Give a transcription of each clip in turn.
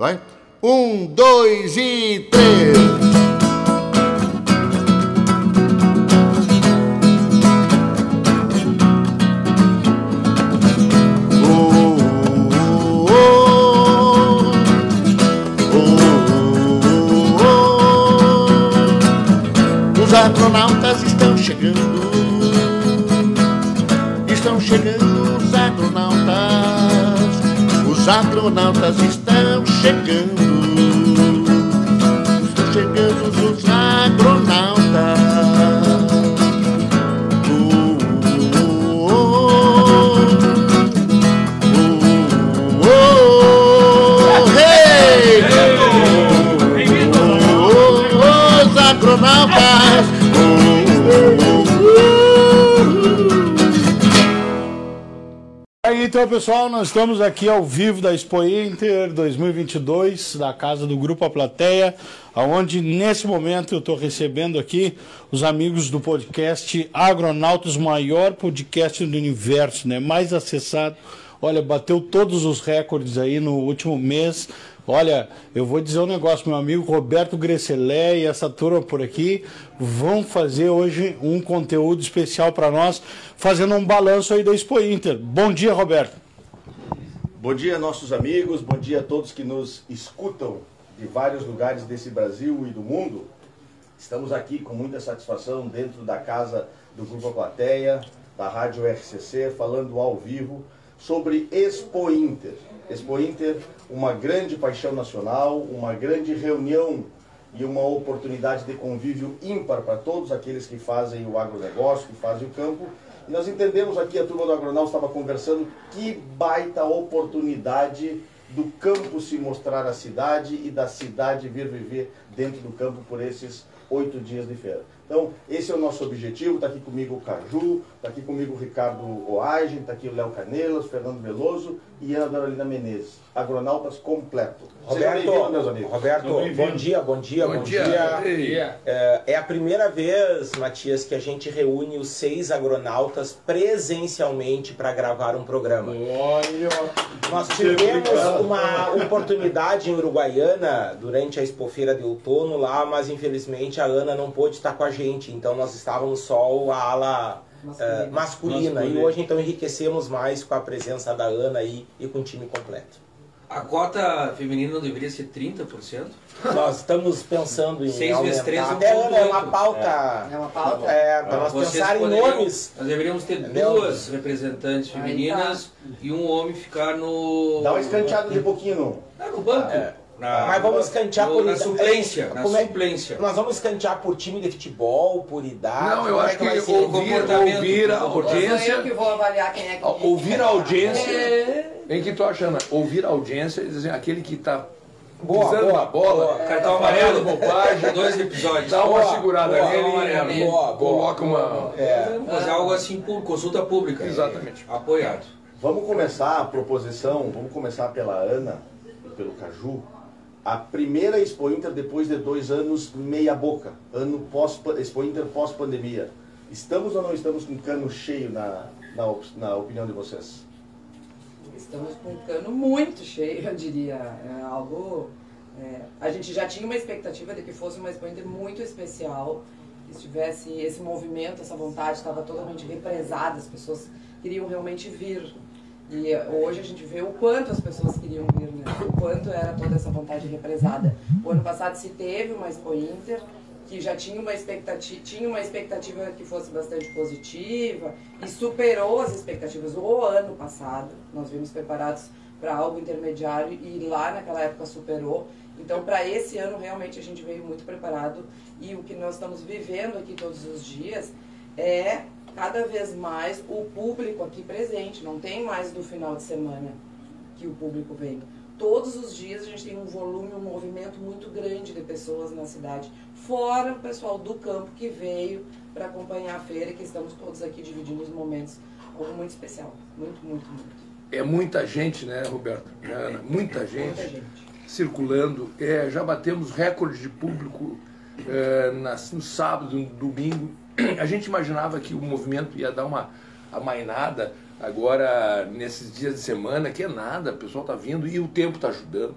Vai? Um, dois e três. Pessoal, nós estamos aqui ao vivo da Expo Inter 2022, da casa do Grupo A Plateia, onde nesse momento eu estou recebendo aqui os amigos do podcast Agronautas, maior podcast do universo, né? mais acessado. Olha, bateu todos os recordes aí no último mês. Olha, eu vou dizer um negócio, meu amigo Roberto Gresselé e essa turma por aqui vão fazer hoje um conteúdo especial para nós, fazendo um balanço aí da Expo Inter. Bom dia, Roberto. Bom dia, nossos amigos, bom dia a todos que nos escutam de vários lugares desse Brasil e do mundo. Estamos aqui com muita satisfação dentro da casa do Grupo A Plateia, da Rádio RCC, falando ao vivo sobre Expo Inter. Expo Inter, uma grande paixão nacional, uma grande reunião e uma oportunidade de convívio ímpar para todos aqueles que fazem o agronegócio, que fazem o campo. E nós entendemos aqui, a turma do Agronal estava conversando, que baita oportunidade do campo se mostrar a cidade e da cidade vir viver dentro do campo por esses oito dias de feira. Então, esse é o nosso objetivo. Está aqui comigo o Caju, está aqui comigo o Ricardo Oagen, está aqui o Léo Canelas, Fernando Veloso e Ana Carolina Menezes. Agronautas completo. Bem-vindos, meus Roberto, amigos. Roberto bom dia, bom dia, bom, dia. É, é a primeira vez, Matias, que a gente reúne os seis agronautas presencialmente para gravar um programa. Nós tivemos uma oportunidade em Uruguaiana durante a expofeira de outono lá, mas infelizmente a Ana não pôde estar com a gente, então nós estávamos só a ala eh, masculina. E hoje então enriquecemos mais com a presença da Ana aí e com o time completo. A cota feminina não deveria ser 30%? Nós estamos pensando em Seis vezes aumentar. três, um Até ponto é uma pauta. É uma pauta? É, para nós Vocês pensar em nomes. Nós deveríamos ter Entendeu? duas representantes femininas e um homem ficar no. Dá uma escanteada de pouquinho no... Ah, no banco. É. Na, Mas vamos escantear no- por Na suplência. Na Como é- suplência. Nós vamos escantear por time de futebol, por idade. Não, eu é acho que vai ser? ouvir, ouvir a Sou eu que audiência, vou avaliar quem é que... ouvir a audiência, É. em que tu achando, ouvir a audiência, e dizer, assim, aquele que está Boa, pisando boa, na bola, boa. Cartão falando amarelo. bobagem, Dois episódios. dá uma Boa, segurada boa, nele amarelo. e Boa, boa. coloca uma... É. Vamos fazer algo assim por consulta pública. Exatamente. Apoiado. Vamos começar a proposição, vamos começar pela Ana e pelo Caju. A primeira Expo Inter depois de dois anos meia boca, ano pós Expo Inter pós pandemia. Estamos ou não estamos com cano cheio na, na, na opinião de vocês? Estamos com cano muito cheio, eu diria. É algo. é, a gente já tinha uma expectativa de que fosse uma Expo Inter muito especial, que tivesse esse movimento, essa vontade, estava totalmente represada, as pessoas queriam realmente vir. E hoje a gente vê o quanto as pessoas queriam vir, né? o quanto era toda essa vontade represada. O ano passado se teve uma Expo Inter, que já tinha uma expectativa, tinha uma expectativa que fosse bastante positiva e superou as expectativas do ano passado. Nós vimos preparados para algo intermediário e lá naquela época superou. Então, para esse ano, realmente a gente veio muito preparado e o que nós estamos vivendo aqui todos os dias é cada vez mais o público aqui presente. Não tem mais do final de semana que o público vem. Todos os dias a gente tem um volume, um movimento muito grande de pessoas na cidade, fora o pessoal do campo que veio para acompanhar a feira, que estamos todos aqui dividindo os momentos. Algo muito especial. Muito, muito, muito. É muita gente, né, Roberto? né, Ana? Muita gente Muita gente. circulando. É, já batemos recorde de público é, nas- no sábado, no domingo. A gente imaginava que o movimento ia dar uma amainada agora nesses dias de semana, que é nada, o pessoal está vindo e o tempo está ajudando.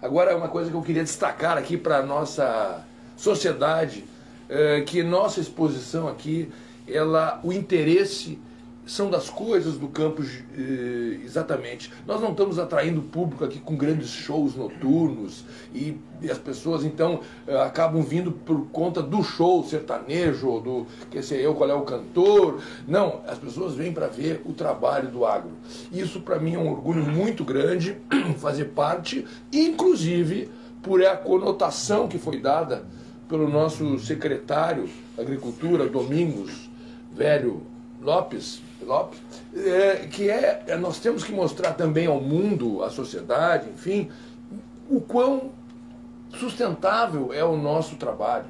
Agora, uma coisa que eu queria destacar aqui para a nossa sociedade, é que nossa exposição aqui, ela, o interesse são das coisas do campo eh, exatamente. Nós não estamos atraindo público aqui com grandes shows noturnos e, e as pessoas então eh, acabam vindo por conta do show sertanejo, do que sei eu qual é o cantor. Não, as pessoas vêm para ver o trabalho do agro. Isso para mim é um orgulho muito grande fazer parte, inclusive por a conotação que foi dada pelo nosso secretário da Agricultura, Domingos Velho Lopes, Lopes é, que é, é, nós temos que mostrar também ao mundo, à sociedade, enfim, o quão sustentável é o nosso trabalho.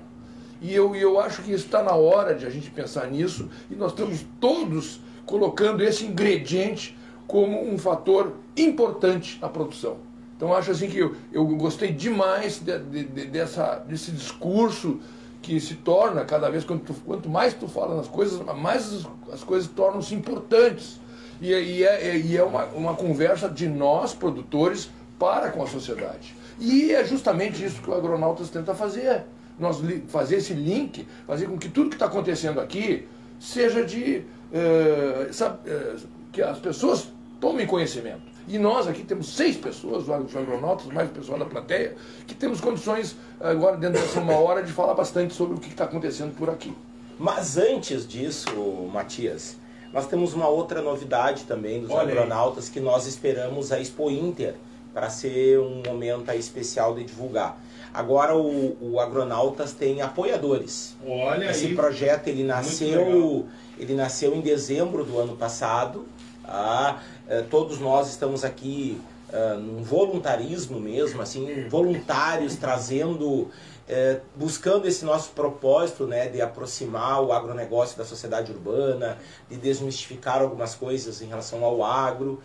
E eu, eu acho que está na hora de a gente pensar nisso e nós estamos todos colocando esse ingrediente como um fator importante na produção. Então acho assim que eu, eu gostei demais de, de, de, dessa, desse discurso que se torna cada vez, quanto, quanto mais tu fala nas coisas, mais as, as coisas tornam-se importantes. E, e, é, e é uma, uma conversa de nós, produtores, para com a sociedade. E é justamente isso que o Agronautas tenta fazer. Nós fazer esse link, fazer com que tudo que está acontecendo aqui seja de. Uh, sabe, uh, que as pessoas tomem conhecimento. E nós aqui temos seis pessoas, os agronautas, mais o pessoal da plateia, que temos condições, agora, dentro dessa uma hora, de falar bastante sobre o que está acontecendo por aqui. Mas antes disso, Matias, nós temos uma outra novidade também dos Olha agronautas aí. que nós esperamos a Expo Inter para ser um momento especial de divulgar. Agora o, o Agronautas tem apoiadores. Olha Esse aí. projeto ele nasceu, ele nasceu em dezembro do ano passado. Ah, todos nós estamos aqui uh, num voluntarismo mesmo, assim, voluntários trazendo, uh, buscando esse nosso propósito, né, de aproximar o agronegócio da sociedade urbana, de desmistificar algumas coisas em relação ao agro.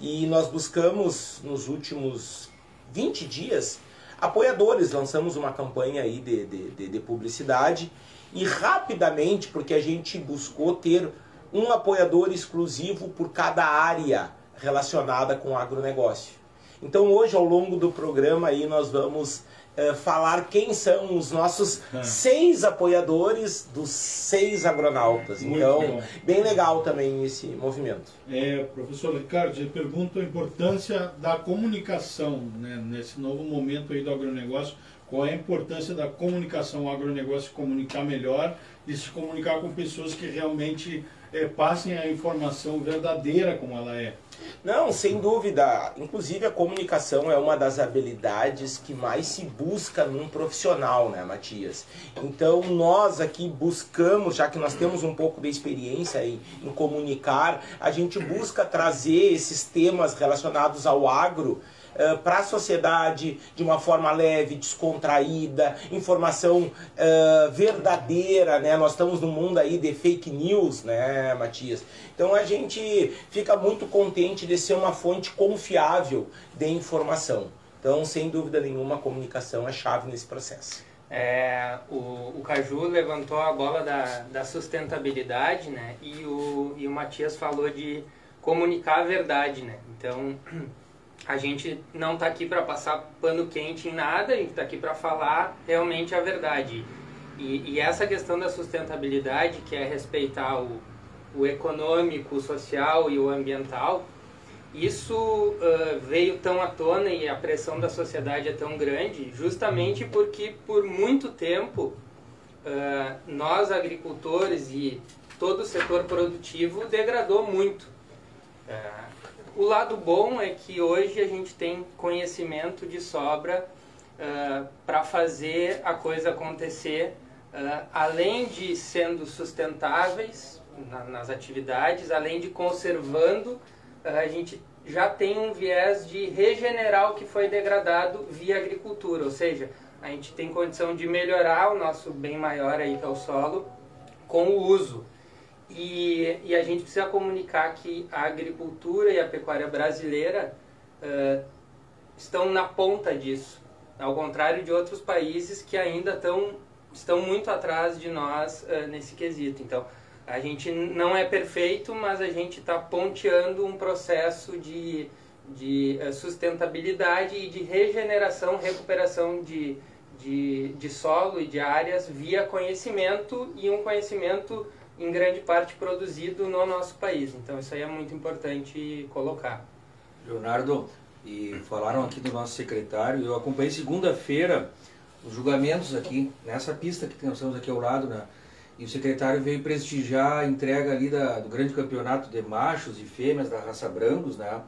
E nós buscamos nos últimos 20 dias apoiadores, lançamos uma campanha aí de, de, de, de publicidade e rapidamente, porque a gente buscou ter um apoiador exclusivo por cada área relacionada com o agronegócio. Então hoje ao longo do programa aí nós vamos é, falar quem são os nossos ah. seis apoiadores dos seis agronautas. Muito então, bom. bem legal também esse movimento. É, professor Ricardo, eu pergunto a importância da comunicação né, nesse novo momento aí do agronegócio. Qual é a importância da comunicação, o agronegócio comunicar melhor e se comunicar com pessoas que realmente é, passem a informação verdadeira como ela é. Não, sem dúvida. Inclusive a comunicação é uma das habilidades que mais se busca num profissional, né, Matias? Então nós aqui buscamos, já que nós temos um pouco de experiência em, em comunicar, a gente busca trazer esses temas relacionados ao agro uh, para a sociedade de uma forma leve, descontraída, informação uh, verdadeira, né? Nós estamos num mundo aí de fake news, né, Matias? Então a gente fica muito contente de ser uma fonte confiável de informação. Então, sem dúvida nenhuma, a comunicação é chave nesse processo. É, o, o Caju levantou a bola da, da sustentabilidade, né? E o, e o Matias falou de comunicar a verdade, né? Então, a gente não está aqui para passar pano quente em nada, a gente está aqui para falar realmente a verdade. E, e, essa questão da sustentabilidade, que é respeitar o, o econômico, o social e o ambiental, isso uh, veio tão à tona e a pressão da sociedade é tão grande, justamente porque por muito tempo uh, nós agricultores e todo o setor produtivo degradou muito. Uh, o lado bom é que hoje a gente tem conhecimento de sobra uh, para fazer a coisa acontecer, uh, além de sendo sustentáveis na, nas atividades, além de conservando, uh, a gente já tem um viés de regenerar o que foi degradado via agricultura, ou seja, a gente tem condição de melhorar o nosso bem maior aí que é o solo com o uso. E, e a gente precisa comunicar que a agricultura e a pecuária brasileira uh, estão na ponta disso, ao contrário de outros países que ainda tão, estão muito atrás de nós uh, nesse quesito. Então, a gente não é perfeito, mas a gente está ponteando um processo de, de sustentabilidade e de regeneração, recuperação de, de, de solo e de áreas via conhecimento e um conhecimento em grande parte produzido no nosso país. Então isso aí é muito importante colocar. Leonardo, e falaram aqui do nosso secretário, eu acompanhei segunda-feira os julgamentos aqui, nessa pista que nós aqui ao lado, né? E o secretário veio prestigiar a entrega ali da, do grande campeonato de machos e fêmeas da raça brancos, né?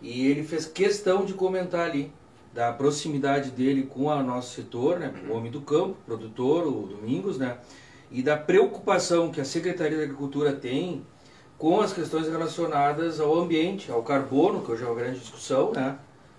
E ele fez questão de comentar ali da proximidade dele com o nosso setor, né? O homem do campo, produtor, o Domingos, né? E da preocupação que a Secretaria da Agricultura tem com as questões relacionadas ao ambiente, ao carbono, que hoje é uma grande discussão, né?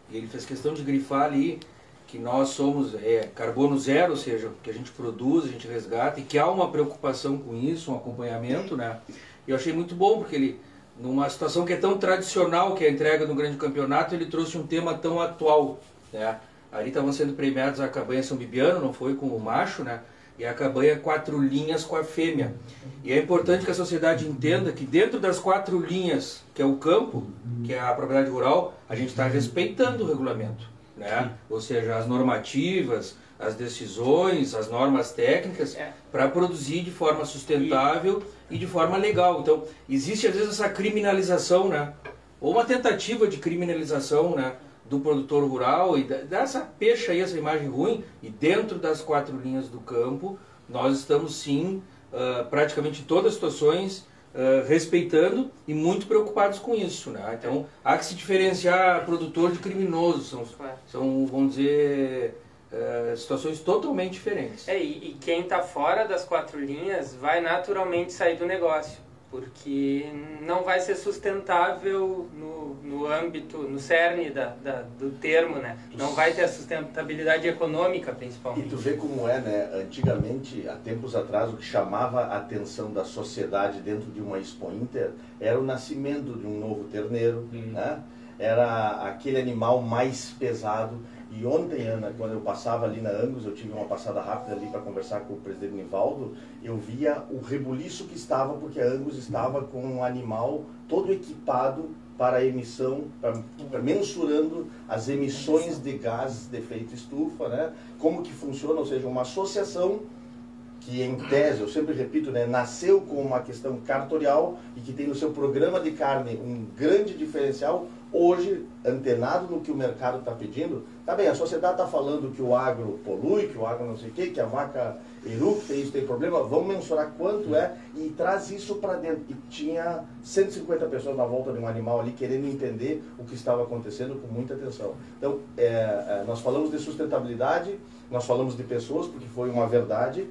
E ele fez questão de grifar ali que nós somos é, carbono zero, ou seja, que a gente produz, a gente resgata, e que há uma preocupação com isso, um acompanhamento, né? E eu achei muito bom, porque ele, numa situação que é tão tradicional, que é a entrega do grande campeonato, ele trouxe um tema tão atual, né? Ali estavam sendo premiados a cabanha São Bibiano, não foi com o macho, né? E a cabanha quatro linhas com a fêmea. E é importante que a sociedade entenda que dentro das quatro linhas, que é o campo, que é a propriedade rural, a gente está respeitando o regulamento né? ou seja, as normativas, as decisões, as normas técnicas, é. para produzir de forma sustentável e... e de forma legal. Então, existe às vezes essa criminalização, né? ou uma tentativa de criminalização né? Do produtor rural e dessa peixe aí, essa imagem ruim, e dentro das quatro linhas do campo, nós estamos sim, uh, praticamente em todas as situações, Uh, respeitando e muito preocupados com isso. Né? Então, há que se diferenciar produtor de criminoso. São, são vamos dizer, uh, situações totalmente diferentes. É, e, e quem está fora das quatro linhas vai naturalmente sair do negócio porque não vai ser sustentável no, no âmbito, no cerne da, da, do termo, né? Não vai ter a sustentabilidade econômica, principalmente. E tu vê como é, né? Antigamente, há tempos atrás, o que chamava a atenção da sociedade dentro de uma Expo Inter era o nascimento de um novo terneiro, hum. né? Era aquele animal mais pesado e ontem, Ana, quando eu passava ali na Angus, eu tive uma passada rápida ali para conversar com o presidente Nivaldo, eu via o rebuliço que estava, porque a Angus estava com um animal todo equipado para a emissão, para, mensurando as emissões de gases de efeito estufa, né? Como que funciona, ou seja, uma associação que em tese, eu sempre repito, né, nasceu com uma questão cartorial e que tem no seu programa de carne um grande diferencial, hoje, antenado no que o mercado está pedindo, tá bem, a sociedade está falando que o agro polui, que o agro não sei o quê, que a vaca tem isso, tem problema, vamos mensurar quanto é e traz isso para dentro. E tinha 150 pessoas na volta de um animal ali querendo entender o que estava acontecendo com muita atenção. Então, é, é, nós falamos de sustentabilidade, nós falamos de pessoas, porque foi uma verdade,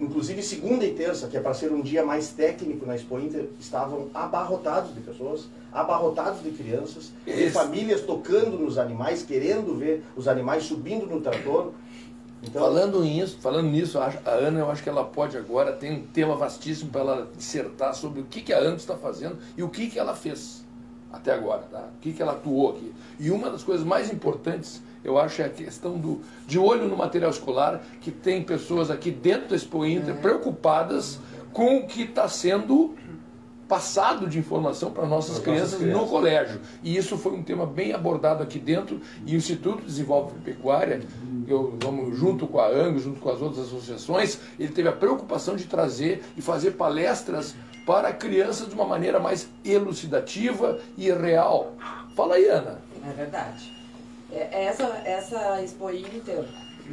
inclusive segunda e terça, que é para ser um dia mais técnico na Expo Inter, estavam abarrotados de pessoas, abarrotados de crianças, de famílias tocando nos animais, querendo ver os animais subindo no trator. Então, falando nisso, falando nisso, a Ana, eu acho que ela pode agora tem um tema vastíssimo para ela dissertar sobre o que, que a Ana está fazendo e o que, que ela fez até agora, tá? O que, que ela atuou aqui. E uma das coisas mais importantes eu acho é a questão do, de olho no material escolar, que tem pessoas aqui dentro do Expo Inter preocupadas com o que está sendo passado de informação para nossas crianças, crianças, no colégio. E isso foi um tema bem abordado aqui dentro e o Instituto Desenvolve Pecuária, eu vamos junto com a ANG, junto com as outras associações, ele teve a preocupação de trazer e fazer palestras para crianças de uma maneira mais elucidativa e real. Fala aí, Ana. É verdade. É, essa, essa Expo Inter,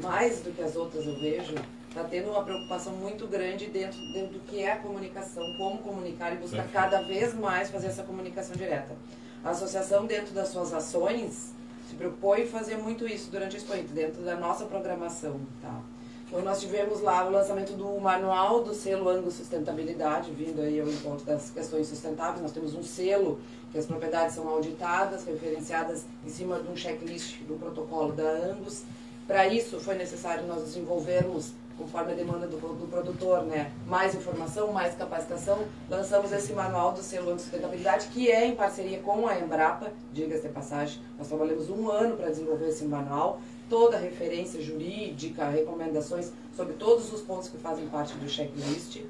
mais do que as outras eu vejo, está tendo uma preocupação muito grande dentro, dentro do que é a comunicação, como comunicar e buscar cada vez mais fazer essa comunicação direta. A associação, dentro das suas ações, se em fazer muito isso durante a Expo Inter, dentro da nossa programação. Tá? Então, nós tivemos lá o lançamento do manual do selo Angus Sustentabilidade, vindo aí ao encontro das questões sustentáveis. Nós temos um selo que as propriedades são auditadas, referenciadas em cima de um checklist do protocolo da Angus. Para isso, foi necessário nós desenvolvermos, conforme a demanda do, do produtor, né, mais informação, mais capacitação. Lançamos esse manual do selo Angus Sustentabilidade, que é em parceria com a Embrapa, diga-se de passagem. Nós trabalhamos um ano para desenvolver esse manual toda referência jurídica, recomendações sobre todos os pontos que fazem parte do checklist.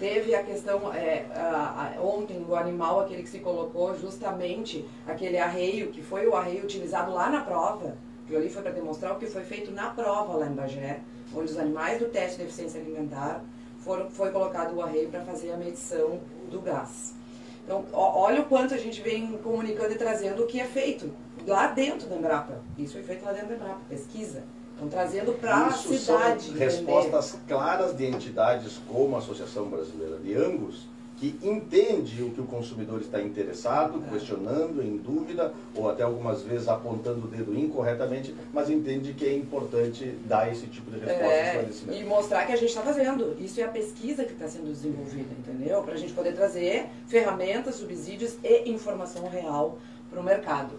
Teve a questão, é, a, a, ontem, o animal, aquele que se colocou, justamente aquele arreio, que foi o arreio utilizado lá na prova. Aquilo ali foi para demonstrar o que foi feito na prova lá em Bagé, onde os animais do teste de eficiência alimentar foram, foi colocado o arreio para fazer a medição do gás. Então, ó, olha o quanto a gente vem comunicando e trazendo o que é feito lá dentro da Embrapa. Isso foi feito lá dentro da Embrapa, pesquisa. Estão trazendo para a cidade. São respostas claras de entidades como a Associação Brasileira de Angus, que entende o que o consumidor está interessado, é. questionando, em dúvida, ou até algumas vezes apontando o dedo incorretamente, mas entende que é importante dar esse tipo de resposta é, E mostrar que a gente está fazendo. Isso é a pesquisa que está sendo desenvolvida, entendeu? Para a gente poder trazer ferramentas, subsídios e informação real para o mercado.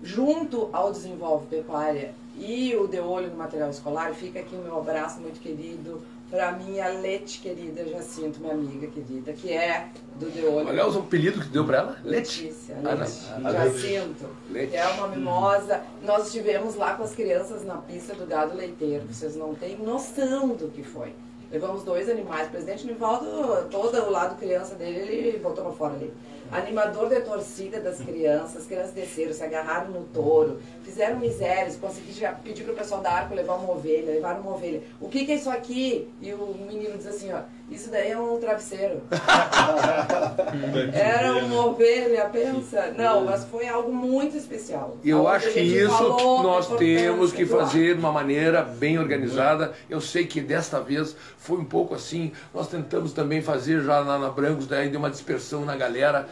Junto ao Desenvolve Pecuária e o De Olho no Material Escolar, fica aqui o meu abraço muito querido para minha Lete querida, Jacinto, minha amiga querida, que é do De Olho. Olha o apelido que deu para ela? Letícia, Lete. Ah, Jacinto, Lete. é uma mimosa. Nós estivemos lá com as crianças na pista do gado leiteiro, vocês não têm noção do que foi. Levamos dois animais, o presidente Nivaldo, todo o lado criança dele, ele botou para fora ali animador de torcida das crianças, as crianças desceram, se agarraram no touro, fizeram misérias, consegui pedir para o pessoal da Arco levar uma ovelha, levaram uma ovelha. O que, que é isso aqui? E o menino diz assim, ó, isso daí é um travesseiro. Era uma ovelha, pensa? Não, mas foi algo muito especial. Eu acho que isso nós temos que fazer de uma maneira bem organizada. Eu sei que desta vez foi um pouco assim. Nós tentamos também fazer já lá na Brancos, daí deu uma dispersão na galera.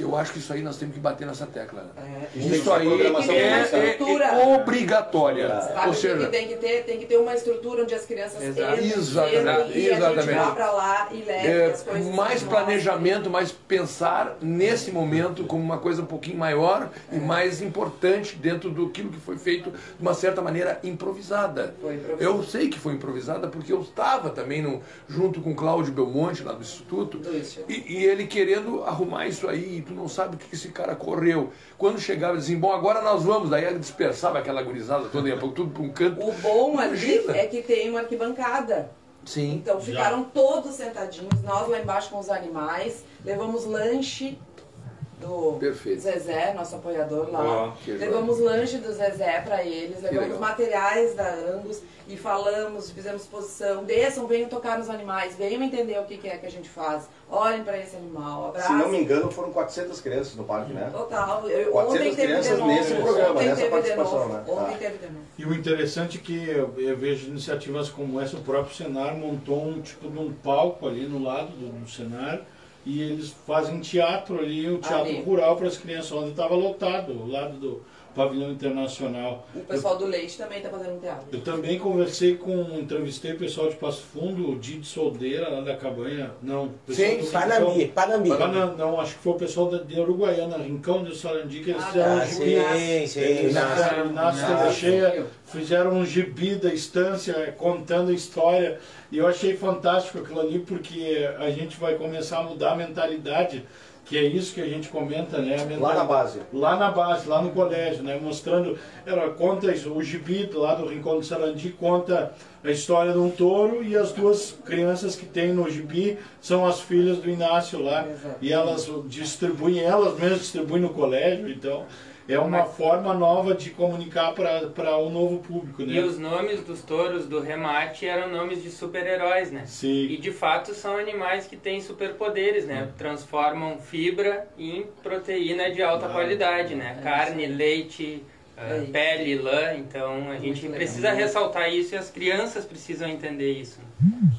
Eu acho que isso aí nós temos que bater nessa tecla. É. Isso aí é, é, obrigatória. É. Ou seja, tem que, ter, tem que ter uma estrutura onde as crianças Exato. entram, exatamente, e exatamente. a gente vá para lá e leve é, as coisas. Mais planejamento, mais pensar nesse momento como uma coisa um pouquinho maior e mais importante dentro do que foi feito de uma certa maneira improvisada. improvisada. Eu sei que foi improvisada porque eu estava também no, junto com Cláudio Belmonte lá do Instituto e, e ele querendo arrumar isso aí tu não sabe o que esse cara correu. Quando chegava, dizia, bom, agora nós vamos. Daí dispersava aquela gurizada toda, ia tudo para um canto. O bom ali é que tem uma arquibancada. Sim. Então ficaram Já. todos sentadinhos, nós lá embaixo com os animais, levamos lanche do Perfeito. Zezé, nosso apoiador lá. Oh, levamos lanche do Zezé para eles, levamos materiais da Angus e falamos, fizemos exposição. Desçam, venham tocar nos animais, venham entender o que, que é que a gente faz. Olhem para esse animal. Se não me engano, foram 400 crianças no parque, né? Total. Eu, 400 crianças novo, nesse programa, nessa participação, né? Ontem ah. teve de novo. E o interessante é que eu, eu, vejo iniciativas como essa, o próprio Senar montou um tipo de um palco ali no lado do, do Senar e eles fazem teatro ali, o teatro ali. rural para as crianças, onde estava lotado, ao lado do pavilhão internacional. O pessoal eu, do Leite também está fazendo teatro. Eu também conversei com, entrevistei o pessoal de Passo Fundo, o Didi Soldeira, lá da Cabanha, não. Sim, Panambi, Panambi. Pana, não, acho que foi o pessoal da, de Uruguaiana, Rincão de Sarandi, que eles ah, fizeram ah, um gibi. Sim, sim, Inácio Cheia, fizeram um gibi da estância, contando a história. E eu achei fantástico aquilo ali, porque a gente vai começar a mudar a mentalidade que é isso que a gente comenta, né? Lá na base. Lá na base, lá no colégio, né? Mostrando, ela conta o gibi lá do Rincão do Sarandi, conta a história de um touro e as duas crianças que tem no gibi são as filhas do Inácio lá. Exato. E elas distribuem, elas mesmas distribuem no colégio, então é uma forma nova de comunicar para o um novo público, né? E os nomes dos touros do remate eram nomes de super-heróis, né? Sim. E de fato são animais que têm superpoderes, né? Transformam fibra em proteína de alta ah, qualidade, né? É Carne, leite, uh, pele, lã. Então a gente precisa ressaltar isso e as crianças precisam entender isso.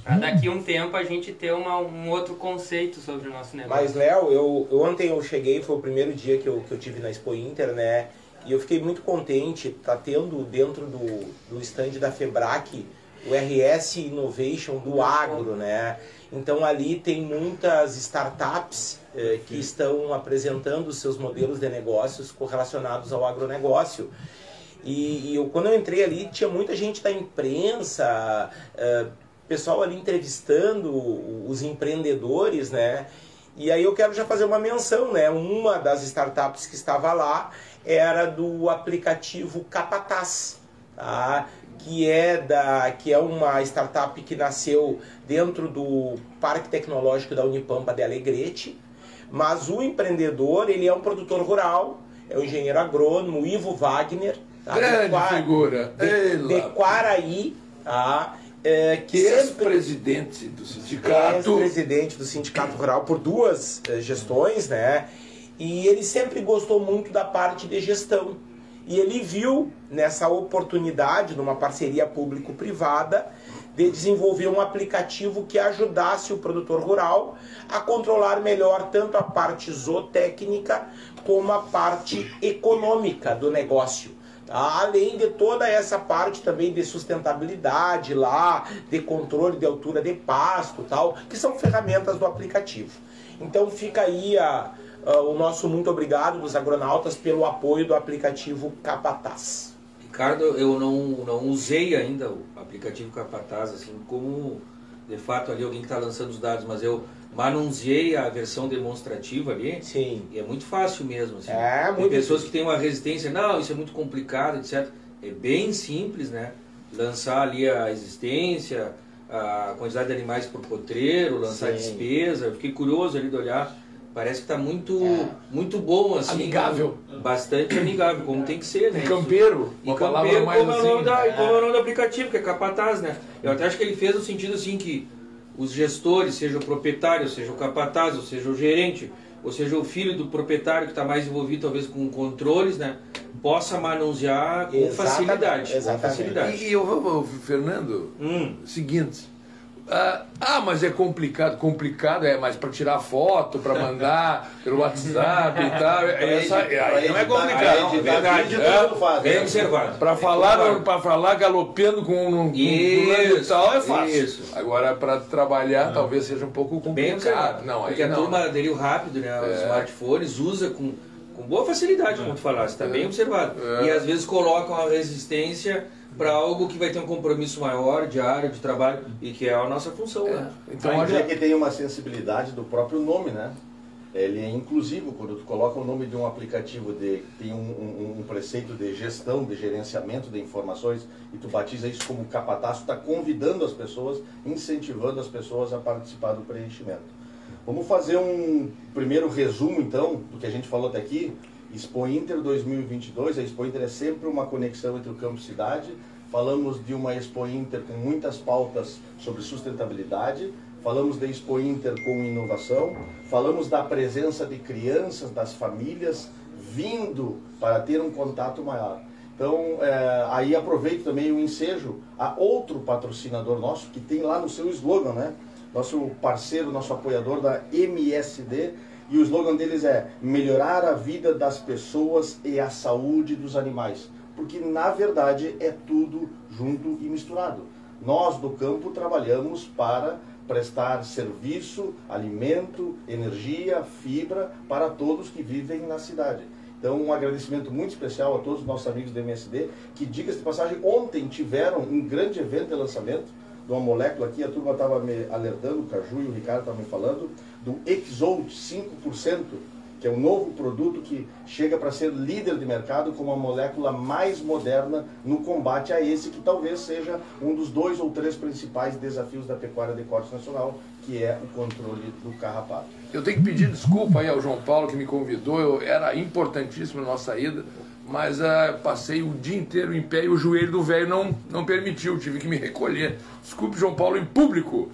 Para daqui a um tempo a gente ter uma, um outro conceito sobre o nosso negócio. Mas, Léo, eu, eu, ontem eu cheguei, foi o primeiro dia que eu, que eu tive na Expo Inter, né? E eu fiquei muito contente, tá tendo dentro do, do stand da Febrac o RS Innovation do agro, né? Então ali tem muitas startups eh, que estão apresentando seus modelos de negócios correlacionados ao agronegócio. E, e eu, quando eu entrei ali, tinha muita gente da imprensa, eh, pessoal ali entrevistando os empreendedores, né? E aí eu quero já fazer uma menção, né? Uma das startups que estava lá era do aplicativo Capataz, tá? Que é da que é uma startup que nasceu dentro do Parque Tecnológico da Unipampa de Alegrete, mas o empreendedor ele é um produtor rural, é o engenheiro agrônomo Ivo Wagner, tá? grande de figura, de, de Quaraí, tá? É, que ex-presidente do sindicato. Ex-presidente do sindicato rural por duas eh, gestões, né? E ele sempre gostou muito da parte de gestão. E ele viu nessa oportunidade, numa parceria público-privada, de desenvolver um aplicativo que ajudasse o produtor rural a controlar melhor tanto a parte zootécnica como a parte econômica do negócio. Tá? Além de toda essa parte também de sustentabilidade lá, de controle de altura de pasto tal, que são ferramentas do aplicativo. Então fica aí a, a, o nosso muito obrigado dos agronautas pelo apoio do aplicativo Capataz. Ricardo, eu não, não usei ainda o aplicativo Capataz, assim, como de fato ali alguém que está lançando os dados, mas eu manuseei a versão demonstrativa ali. Sim. E é muito fácil mesmo. Assim. É, muito Tem pessoas que têm uma resistência, não, isso é muito complicado, etc. É bem simples, né? Lançar ali a existência, a quantidade de animais por potreiro, lançar Sim. a despesa. Eu fiquei curioso ali de olhar. Parece que está muito, é. muito bom, assim. Amigável. Bastante amigável, como tem que ser, né? E campeiro. E campeiro, como, é o nome da, é. como é o nome do aplicativo, que é capataz, né? Eu até acho que ele fez no sentido assim que os gestores, seja o proprietário, seja o capataz, ou seja o gerente, ou seja o filho do proprietário que está mais envolvido talvez com controles, né, possa manusear com exatamente, facilidade. Exatamente. Com facilidade. E, e eu, Fernando, hum. seguinte, ah, ah, mas é complicado. Complicado é, mas para tirar foto, para mandar pelo WhatsApp e tal. Essa, aí não é complicado. Verdade. É, bem observado. Para falar, para falar galopando com um e tal é fácil. Isso. Agora, para trabalhar, não. talvez seja um pouco complicado. Bem observado. Não, Porque a não. turma aderiu rápido, né? Os é. smartphones, usa com, com boa facilidade, como tu falaste. Está é. bem observado. É. E às vezes colocam a resistência para algo que vai ter um compromisso maior, diário, de trabalho, e que é a nossa função, é. né? Então, Ainda é que tem uma sensibilidade do próprio nome, né? Ele é inclusivo, quando tu coloca o nome de um aplicativo, de, tem um, um, um preceito de gestão, de gerenciamento de informações, e tu batiza isso como capataz, tu está convidando as pessoas, incentivando as pessoas a participar do preenchimento. Vamos fazer um primeiro resumo, então, do que a gente falou até aqui. Expo Inter 2022, a Expo Inter é sempre uma conexão entre o campo e cidade. Falamos de uma Expo Inter com muitas pautas sobre sustentabilidade, falamos da Expo Inter com inovação, falamos da presença de crianças, das famílias vindo para ter um contato maior. Então, é, aí aproveito também o ensejo a outro patrocinador nosso que tem lá no seu slogan, né? Nosso parceiro, nosso apoiador da MSD, e o slogan deles é melhorar a vida das pessoas e a saúde dos animais. Porque na verdade é tudo junto e misturado. Nós do campo trabalhamos para prestar serviço, alimento, energia, fibra para todos que vivem na cidade. Então, um agradecimento muito especial a todos os nossos amigos do MSD, que, diga-se de passagem, ontem tiveram um grande evento de lançamento de uma molécula aqui, a turma estava me alertando, o Caju e o Ricardo estavam me falando, do Exolt 5%, que é um novo produto que chega para ser líder de mercado como a molécula mais moderna no combate a esse que talvez seja um dos dois ou três principais desafios da pecuária de corte nacional, que é o controle do carrapato. Eu tenho que pedir desculpa aí ao João Paulo que me convidou, eu, era importantíssimo a nossa ida, mas uh, passei o dia inteiro em pé e o joelho do velho não, não permitiu, tive que me recolher. Desculpe, João Paulo, em público.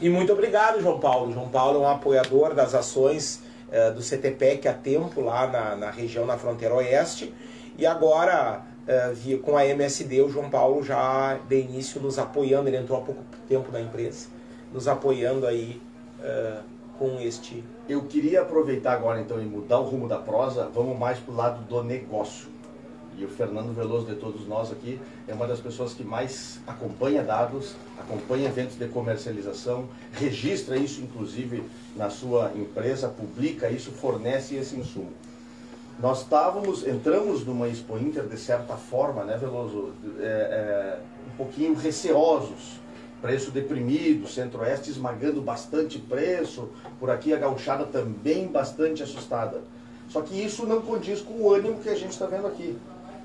E muito obrigado, João Paulo. João Paulo é um apoiador das ações uh, do CTPEC há tempo lá na, na região, na fronteira oeste. E agora, uh, via, com a MSD, o João Paulo já de início nos apoiando, ele entrou há pouco tempo na empresa, nos apoiando aí uh, com este. Eu queria aproveitar agora então e mudar o rumo da prosa, vamos mais para o lado do negócio. E o Fernando Veloso de todos nós aqui é uma das pessoas que mais acompanha dados, acompanha eventos de comercialização, registra isso inclusive na sua empresa, publica isso, fornece esse insumo. Nós estávamos, entramos numa Expo Inter de certa forma, né Veloso, é, é, um pouquinho receosos, preço deprimido, centro-oeste esmagando bastante preço, por aqui a gauchada também bastante assustada. Só que isso não condiz com o ânimo que a gente está vendo aqui.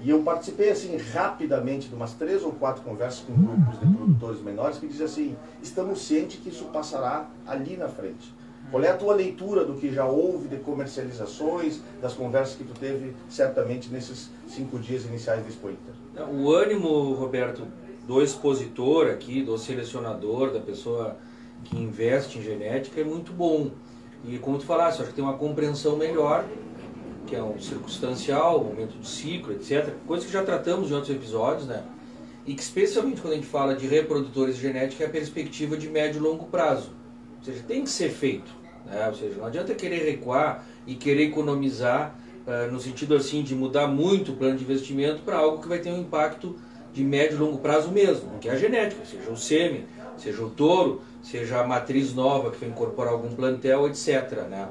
E eu participei assim rapidamente de umas três ou quatro conversas com grupos de produtores menores que dizem assim, estamos cientes que isso passará ali na frente. Qual é a tua leitura do que já houve de comercializações, das conversas que tu teve certamente nesses cinco dias iniciais do Expo Inter? O ânimo, Roberto, do expositor aqui, do selecionador, da pessoa que investe em genética é muito bom. E como tu falaste, acho que tem uma compreensão melhor, que é um circunstancial, um momento de ciclo, etc. Coisa que já tratamos em outros episódios, né? E que especialmente quando a gente fala de reprodutores de genética é a perspectiva de médio e longo prazo. Ou seja, tem que ser feito. Né? Ou seja, não adianta querer recuar e querer economizar uh, no sentido assim de mudar muito o plano de investimento para algo que vai ter um impacto de médio e longo prazo mesmo, que é a genética, seja o sêmen, seja o touro, seja a matriz nova que vai incorporar algum plantel, etc. Né?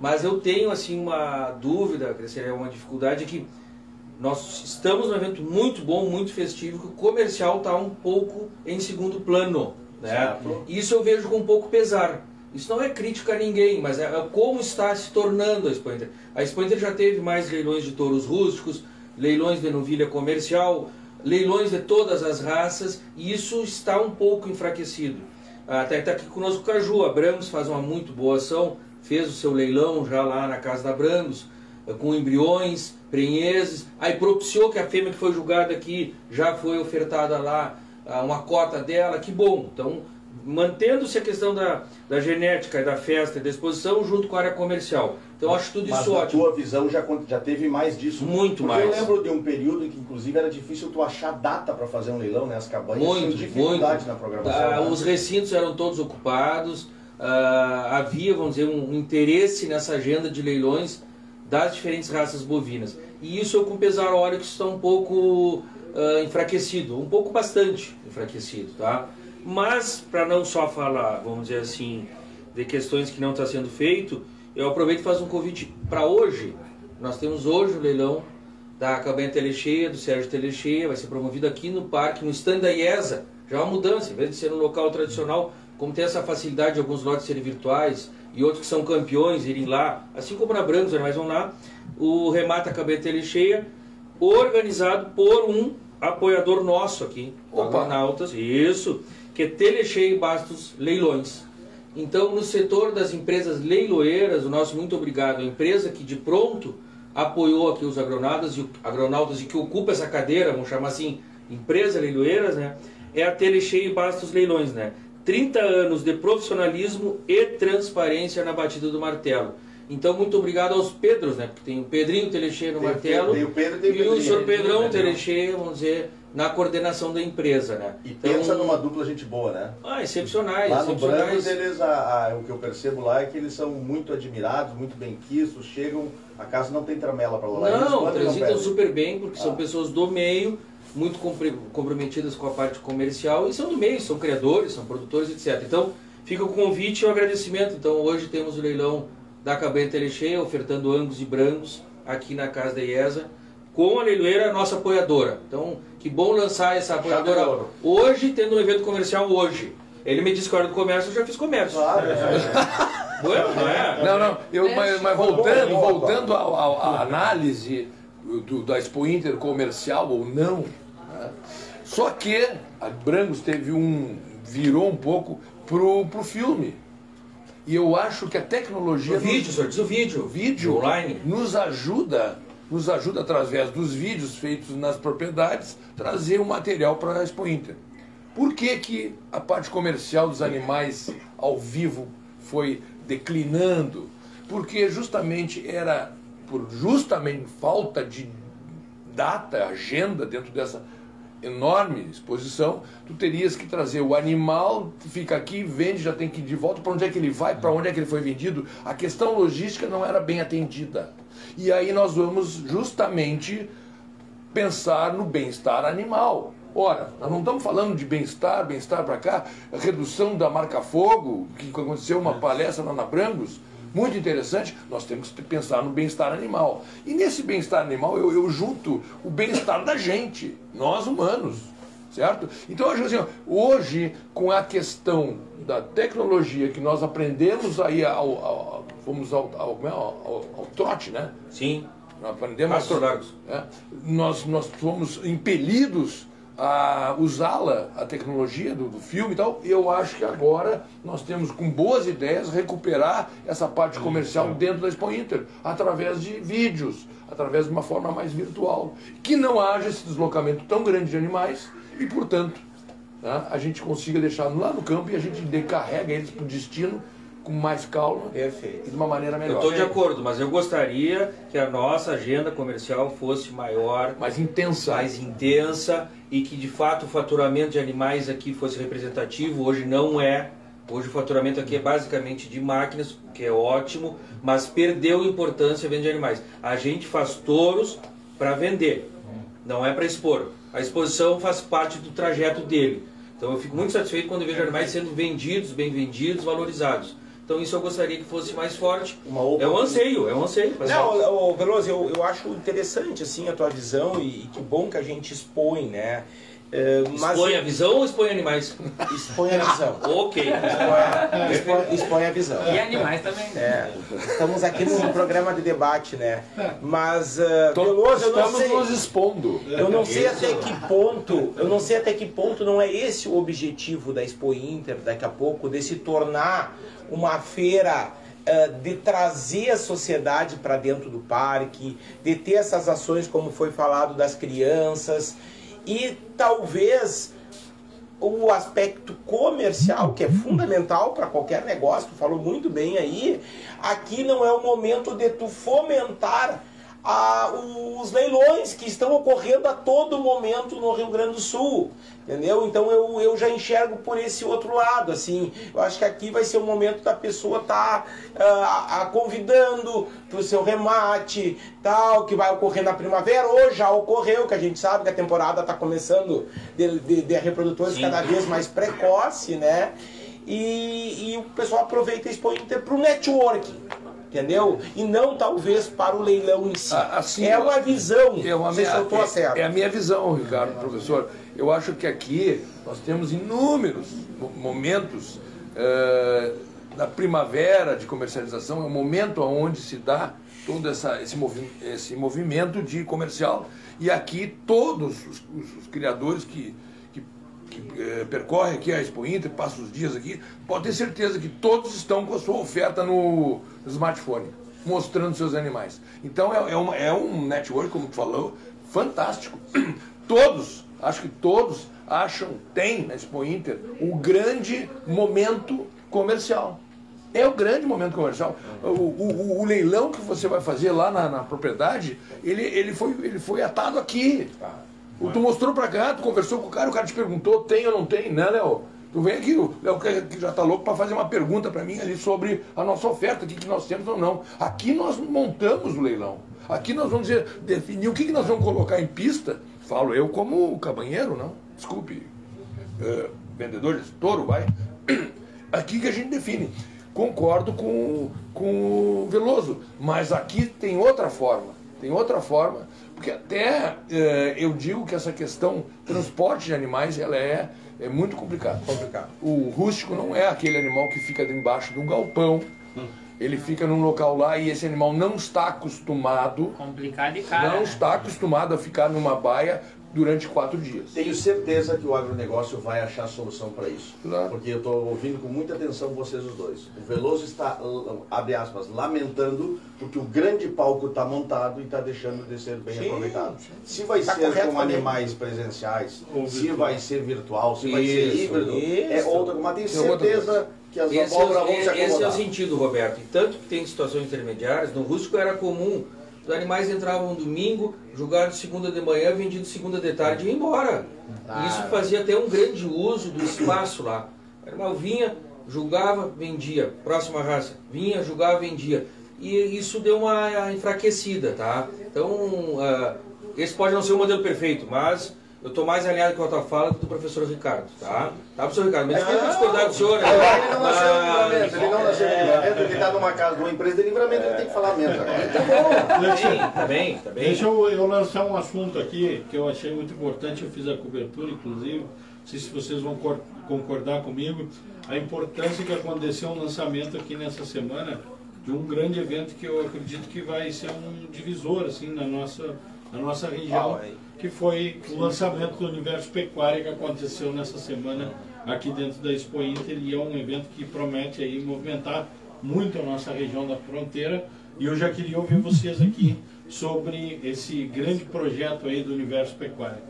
Mas eu tenho assim uma dúvida, seria uma dificuldade, que nós estamos num evento muito bom, muito festivo, que o comercial está um pouco em segundo plano. Né? Isso eu vejo com um pouco pesar. Isso não é crítica a ninguém, mas é, é como está se tornando a Expo Inter. A Expo Inter já teve mais leilões de touros rústicos, leilões de novilha comercial, leilões de todas as raças, e isso está um pouco enfraquecido. Até está aqui conosco o Caju, a Brangos faz uma muito boa ação, fez o seu leilão já lá na casa da Brangos, eh, com embriões, prenheses, aí propiciou que a fêmea que foi julgada aqui já foi ofertada lá ah, uma cota dela, que bom. Então mantendo-se a questão da, da genética e da festa e da exposição junto com a área comercial. Então acho tudo Mas isso ótimo. tua visão já, já teve mais disso? Muito Porque mais. eu lembro de um período em que inclusive era difícil tu achar data para fazer um leilão, né? As cabanhas tinham Muito, dificuldade muito. na programação. Ah, né? os recintos eram todos ocupados, ah, havia, vamos dizer, um interesse nessa agenda de leilões das diferentes raças bovinas. E isso eu com pesar olho que está um pouco ah, enfraquecido, um pouco bastante enfraquecido, tá? Mas, para não só falar, vamos dizer assim, de questões que não está sendo feito, eu aproveito e faço um convite para hoje. Nós temos hoje o leilão da Cabanha Telecheia, do Sérgio Telecheia, vai ser promovido aqui no parque, no stand da IESA. Já é uma mudança, em vez de ser um local tradicional, como tem essa facilidade de alguns lotes serem virtuais e outros que são campeões irem lá, assim como na Brancos, mas vão lá, o Remata Cabanha Telecheia, organizado por um apoiador nosso aqui, Opa. Argonautas, isso, que Telecheia e Bastos Leilões. Então, no setor das empresas leiloeiras, o nosso muito obrigado à empresa que de pronto apoiou aqui os agronautas e, agronautas e que ocupa essa cadeira, vamos chamar assim, empresa leiloeiras, né? É a Telecheia e Bastos Leilões, né? 30 anos de profissionalismo e transparência na batida do martelo. Então, muito obrigado aos Pedros, né? Porque tem o Pedrinho Telecheia no Tem o martelo Pedro- tem o Pedro tem o e o Pedrinho. senhor Pedrão. Telecheia, vamos dizer, na coordenação da empresa, né? E pensa numa dupla gente boa, né? Ah, excepcionais, Lá no. Brancos, eles, a- a- o que eu percebo lá é que eles são muito admirados, muito bem quistos, chegam, a casa não tem tramela para lá. Não, transitam super bem, porque são Ah. pessoas do meio, muito comprometidas com a parte comercial e são do meio, são criadores, são produtores, etc. Então, fica o convite e o agradecimento. Então, hoje temos o leilão da Cabanha Telecheia, ofertando angus e brancos aqui na casa da IESA, com a leiloeira nossa apoiadora. Então, que bom lançar essa apoiadora hoje, tendo um evento comercial hoje. Ele me disse que a hora do comércio eu já fiz comércio. Claro, é. Bueno, não é? Não, não, eu, mas, mas voltando, voltando à análise do- da Expo Inter comercial ou não, né? só que a Brangos teve um. virou um pouco pro, pro filme. E eu acho que a tecnologia. O vídeo, senhor, diz o vídeo. o vídeo Online. nos ajuda, nos ajuda através dos vídeos feitos nas propriedades, trazer o material para a Expo Inter. Por que, que a parte comercial dos animais ao vivo foi declinando? Porque justamente era por justamente falta de data, agenda dentro dessa enorme exposição, tu terias que trazer o animal, fica aqui, vende, já tem que ir de volta, para onde é que ele vai, para onde é que ele foi vendido. A questão logística não era bem atendida. E aí nós vamos justamente pensar no bem-estar animal. Ora, nós não estamos falando de bem-estar, bem-estar para cá, redução da marca fogo, que aconteceu uma palestra lá na Brangos, muito interessante, nós temos que pensar no bem-estar animal. E nesse bem-estar animal eu, eu junto o bem-estar da gente, nós humanos, certo? Então eu acho assim, hoje com a questão da tecnologia que nós aprendemos aí ao, ao- vamos ao, é? ao, ao- ao trote, né? Sim. aprendemos é, nós, nós fomos impelidos a usá-la, a tecnologia do, do, filme e tal, eu acho que agora nós temos, com boas ideias, recuperar essa parte comercial dentro da Expo Inter, através de vídeos, através de uma forma mais virtual. Que não haja esse deslocamento tão grande de animais e, portanto, né, a gente consiga deixar lá no campo e a gente decarrega eles para o destino com mais calma Perfeito. e de uma maneira melhor. Eu estou de acordo, mas eu gostaria que a nossa agenda comercial fosse maior, mais intensa, mais intensa e que de fato o faturamento de animais aqui fosse representativo. Hoje não é. Hoje o faturamento aqui é basicamente de máquinas, que é ótimo, mas perdeu importância a venda de animais. A gente faz touros para vender, não é para expor. A exposição faz parte do trajeto dele. Então eu fico muito satisfeito quando vejo animais sendo vendidos, bem vendidos, valorizados. Então isso eu gostaria que fosse mais forte. é um anseio, é um anseio. Não, o, Veloso, eu, eu acho interessante assim a tua visão e, e que bom que a gente expõe, né? Uh, mas... Expõe a visão ou expõe animais? Expõe a visão. ok. Expõe, expõe, expõe, a visão. E animais também. Né? É, estamos aqui num programa de debate, né? Mas, uh, Veloso, eu não sei... nos expondo. Eu não sei até que ponto, eu não sei até que ponto não é esse o objetivo da Expo Inter daqui a pouco, de se tornar uma feira uh, de trazer a sociedade para dentro do parque, de ter essas ações, como foi falado, das crianças, e talvez o aspecto comercial, que é fundamental para qualquer negócio, tu falou muito bem aí, aqui não é o momento de tu fomentar a, os leilões que estão ocorrendo a todo momento no Rio Grande do Sul. Entendeu? Então eu, eu já enxergo por esse outro lado, assim. Eu acho que aqui vai ser o momento da pessoa estar tá, uh, convidando para o seu remate, tal, que vai ocorrer na primavera, ou já ocorreu, que a gente sabe que a temporada está começando de, de, de reprodutores Sim. cada vez mais precoce, né? E, e o pessoal aproveita e expõe para o networking entendeu? E não talvez para o leilão em si. Assim, é uma visão. É uma minha, é, é, a minha visão, Ricardo, professor. Eu acho que aqui nós temos inúmeros momentos uh, da primavera de comercialização, é o momento onde se dá todo essa, esse, movi esse movimento de comercial. E aqui todos os, os, os criadores que, que, eh, percorrem aqui a Expo Inter, passam os dias aqui, podem ter certeza que todos estão com a sua oferta no, smartphone, mostrando seus animais. Então é, é, uma, é um network, como tu falou, fantástico. Todos, acho que todos acham, tem na Expo Inter, o grande momento comercial. É o grande momento comercial. O, o, o leilão que você vai fazer lá na, na, propriedade, ele, ele, foi, ele foi atado aqui. Tu mostrou pra cá, tu conversou com o cara, o cara te perguntou, tem ou não tem, né, Léo? Tu vem aqui, o Léo que já está louco para fazer uma pergunta para mim ali sobre a nossa oferta, o que, que nós temos ou não. Aqui nós montamos o leilão. Aqui nós vamos dizer, definir o que, que nós vamos colocar em pista. Falo eu como cabanheiro, não? Desculpe, uh, vendedor de touro, vai. Aqui que a gente define. Concordo com, com o Veloso, mas aqui tem outra forma. Tem outra forma, porque até uh, eu digo que essa questão transporte de animais, ela é é muito complicado. complicado. O rústico não é aquele animal que fica embaixo de um galpão. Hum. Ele fica num local lá e esse animal não está acostumado. Complicado e caro. Não né? está acostumado a ficar numa baia durante quatro dias. Tenho certeza que o agronegócio vai achar solução para isso. Claro. Porque eu estou ouvindo com muita atenção vocês os dois. O Veloso está, abre aspas, lamentando porque o grande palco está montado e está deixando de ser bem sim, aproveitado. Sim. Se vai tá ser com animais presenciais, Ou se virtual. vai ser virtual, se isso, vai ser híbrido, isso. é outra, mas tenho certeza que as esse abóboras é, vão se acomodar. Esse é o sentido, Roberto. E tanto que tem situações intermediárias, no rústico era comum os animais entravam domingo, julgados segunda de manhã, vendidos segunda de tarde e iam embora. E isso fazia até um grande uso do espaço lá. O animal vinha, julgava, vendia. Próxima raça. Vinha, julgava, vendia. E isso deu uma enfraquecida, tá? Então, uh, esse pode não ser o modelo perfeito, mas eu estou mais alinhado com a tua fala do que do professor Ricardo, tá? Tá, professor Ricardo? Mas queria discordar do senhor. Né? Ele não nasceu em livramento, ele não nasceu em livramento, ele está numa casa de uma empresa de livramento, ele tem que falar menos agora. Tá bom, tá bem, tá bem. Deixa eu, eu lançar um assunto aqui que eu achei muito importante, eu fiz a cobertura, inclusive, não sei se vocês vão concordar comigo, a importância que aconteceu um lançamento aqui nessa semana de um grande evento que eu acredito que vai ser um divisor assim na nossa na nossa região, que foi o lançamento do Universo Pecuária que aconteceu nessa semana aqui dentro da Expo Inter e é um evento que promete aí movimentar muito a nossa região da fronteira e eu já queria ouvir vocês aqui sobre esse grande projeto aí do Universo Pecuária.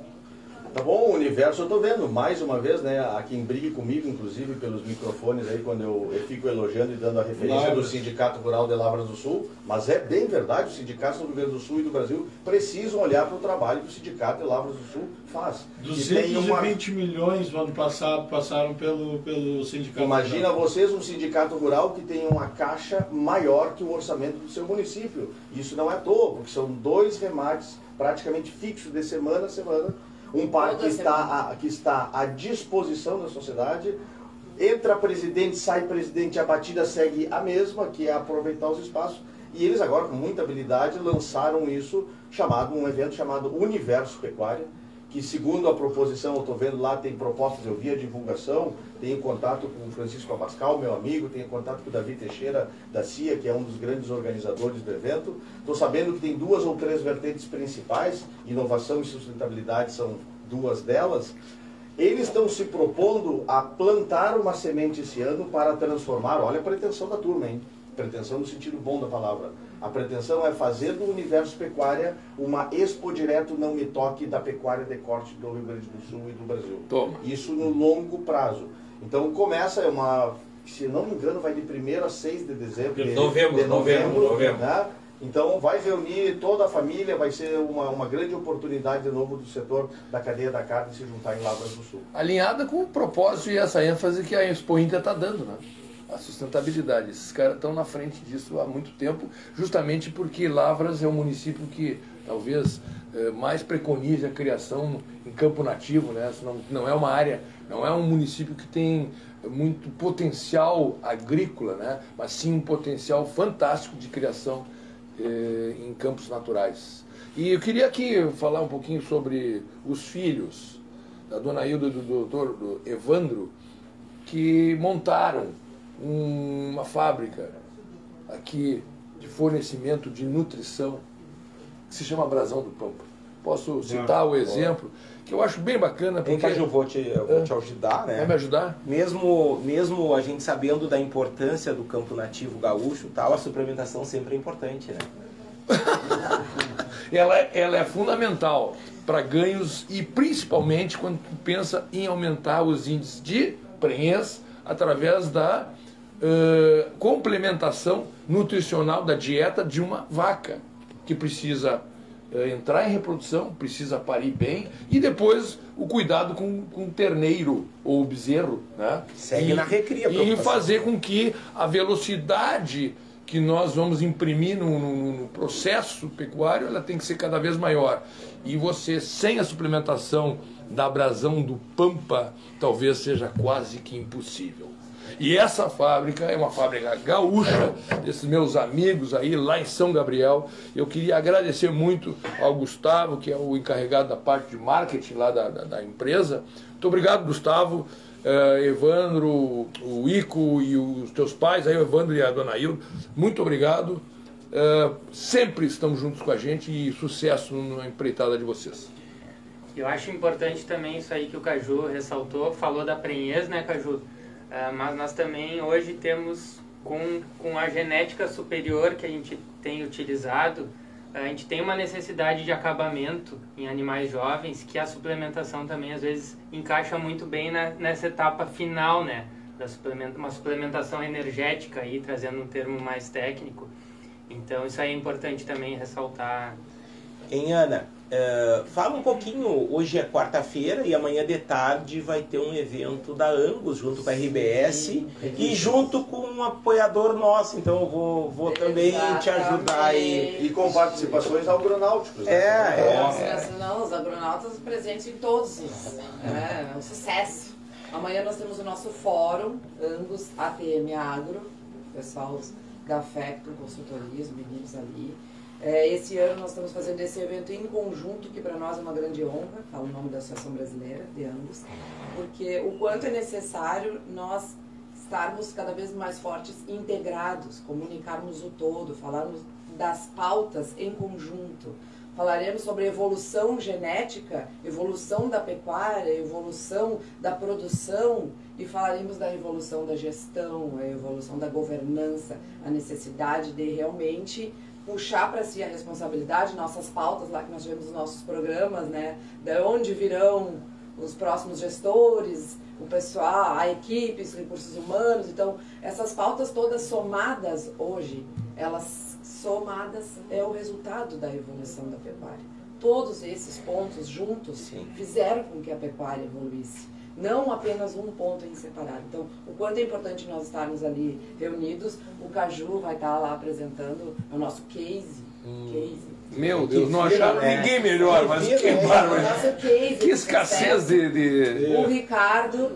Tá bom, o universo eu tô vendo, mais uma vez, né? A quem brigue comigo, inclusive, pelos microfones aí, quando eu, eu fico elogiando e dando a referência do Sindicato Rural de Lavras do Sul, mas é bem verdade, os sindicatos do Rio Grande do Sul e do Brasil precisam olhar para o trabalho que o Sindicato de Lavras do Sul faz. 220 uma... milhões no ano passado passaram pelo, pelo Sindicato Imagina rural. vocês um sindicato rural que tem uma caixa maior que o orçamento do seu município. Isso não é à toa, porque são dois remates praticamente fixos de semana a semana um parque que está, a, que está à disposição da sociedade. Entra presidente, sai presidente, a batida segue a mesma, que é aproveitar os espaços. E eles agora, com muita habilidade, lançaram isso, chamado um evento chamado Universo Pecuária, que segundo a proposição, eu estou vendo lá, tem propostas, eu vi a divulgação, tenho contato com o Francisco Abascal, meu amigo, tenho contato com o Davi Teixeira da CIA, que é um dos grandes organizadores do evento. Estou sabendo que tem duas ou três vertentes principais, inovação e sustentabilidade são duas delas. Eles estão se propondo a plantar uma semente esse ano para transformar, olha a pretensão da turma, hein? Pretensão no sentido bom da palavra a pretensão é fazer do universo pecuária uma expo direto não me toque da pecuária de corte do Rio Grande do Sul e do Brasil. Toma. Isso no longo prazo. Então começa é uma, se não me engano, vai de 1 a 6 de dezembro. De, novembro, de novembro, novembro. novembro. Né? Então vai reunir toda a família, vai ser uma, uma grande oportunidade de novo do setor da cadeia da carne se juntar em Lavras do Sul. Alinhada com o propósito e essa ênfase que a Expo Inter está dando, né? A sustentabilidade. Esses caras estão na frente disso há muito tempo, justamente porque Lavras é um município que talvez eh, mais preconize a criação em campo nativo, né? Não, não é uma área, não é um município que tem muito potencial agrícola, né? Mas sim um potencial fantástico de criação eh, em campos naturais. E eu queria aqui falar um pouquinho sobre os filhos da dona Hilda e do doutor do Evandro, que montaram uma fábrica aqui de fornecimento de nutrição que se chama Brasão do Pampa. Posso citar o exemplo que eu acho bem bacana. Porque... eu vou te, eu vou te ajudar, né? Vai me ajudar? Mesmo, mesmo a gente sabendo da importância do campo nativo gaúcho tal, a suplementação sempre é importante, né? ela, ela é fundamental para ganhos e principalmente quando tu pensa em aumentar os índices de prenhez através da uh, complementação nutricional da dieta de uma vaca, que precisa uh, entrar em reprodução, precisa parir bem, e depois o cuidado com, com o terneiro ou o bezerro. Né? Segue e, na recria. E fazer com que a velocidade que nós vamos imprimir no, no, no, processo pecuário, ela tem que ser cada vez maior. E você, sem a suplementação da abrasão do pampa, talvez seja quase que impossível. E essa fábrica é uma fábrica gaúcha, desses meus amigos aí lá em São Gabriel. Eu queria agradecer muito ao Gustavo, que é o encarregado da parte de marketing lá da, da, da empresa. Muito obrigado, Gustavo. Uh, Evandro, o Ico e os teus pais, aí o Evandro e a dona Hilda, muito obrigado. Uh, sempre estão juntos com a gente e sucesso na empreitada de vocês. Eu acho importante também isso aí que o Caju ressaltou, falou da prenhez, né, Caju? Uh, mas nós também hoje temos, com, com a genética superior que a gente tem utilizado, a gente tem uma necessidade de acabamento em animais jovens que a suplementação também às vezes encaixa muito bem na, nessa etapa final, né? Da suplementa, uma suplementação energética aí, trazendo um termo mais técnico. Então isso aí é importante também ressaltar. Em Ana, Uh, fala um pouquinho, hoje é quarta-feira e amanhã de tarde vai ter um evento da Angus junto com a RBS Sim, e junto com um apoiador nosso, então eu vou, vou também te ajudar aí. E com participações agronáuticos. Né? É, é. Não, os agronautas presentes em todos os. É, é um sucesso. Amanhã nós temos o nosso fórum, Angus ATM Agro, pessoal da FECTO, consultoria, os meninos ali. É, esse ano nós estamos fazendo esse evento em conjunto, que para nós é uma grande honra, falo o nome da Associação Brasileira de ambos, porque o quanto é necessário nós estarmos cada vez mais fortes integrados, comunicarmos o todo, falarmos das pautas em conjunto. Falaremos sobre evolução genética, evolução da pecuária, evolução da produção e falaremos da evolução da gestão, a evolução da governança, a necessidade de realmente puxar para si a responsabilidade, nossas pautas lá que nós tivemos nos nossos programas, né? De onde virão os próximos gestores, o pessoal, a equipe, os recursos humanos. Então, essas pautas todas somadas hoje, elas somadas é o resultado da evolução da pecuária. Todos esses pontos juntos Sim. fizeram com que a pecuária evoluísse. Não apenas um ponto em separado. Então, o quanto é importante nós estarmos ali reunidos, o Caju vai estar lá apresentando o nosso case. Hum. case meu Deus, não achava é. ninguém melhor, mas que é. Que escassez de, de, O Ricardo,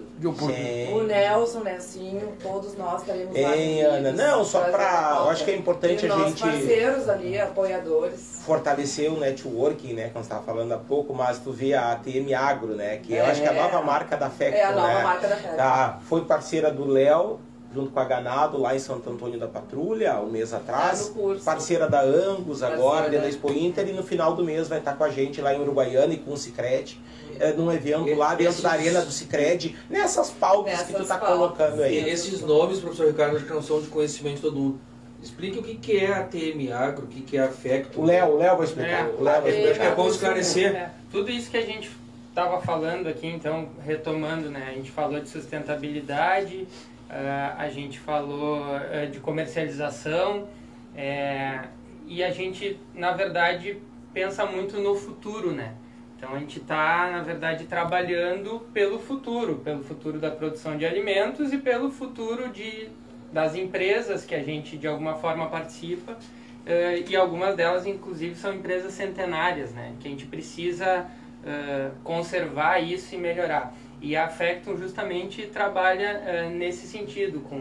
o Nelson, Nelsinho, todos nós estaremos lá. Ana, não, só para. Eu acho que é importante e a gente. parceiros ali, apoiadores. Fortalecer o networking, né? Como você estava falando há pouco, mas tu vê a ATM Agro, né? Que é, eu acho que é a nova marca da FECTO. É a nova né? marca da FECTO. Tá, foi parceira do Léo junto com a Ganado lá em Santo Antônio da Patrulha, um mês atrás. Ah, parceira da Angus agora, dentro da Expo Inter, e no final do mês vai estar com a gente lá em Uruguaiana e com o Cicred, é, num evento lá dentro esses... da arena do Cicred, nessas pautas nessas que tu está colocando aí. E esses nomes, professor Ricardo, acho que não são de conhecimento de todo mundo. Explique o que, que é a TM Agro, o que, que é a FECTO. O Léo, o Léo vai explicar. É, o Léo vai explicar. Acho que é bom esclarecer. É, tudo isso que a gente estava falando aqui, então, retomando, né? A gente falou de sustentabilidade, a gente falou uh, de comercialização é, e a gente, na verdade, pensa muito no futuro, né? Então a gente está, na verdade, trabalhando pelo futuro, pelo futuro da produção de alimentos e pelo futuro de, das empresas que a gente de alguma forma participa uh, e algumas delas, inclusive, são empresas centenárias, né? Que a gente precisa conservar isso e melhorar. E a Factum justamente trabalha uh, nesse sentido, com,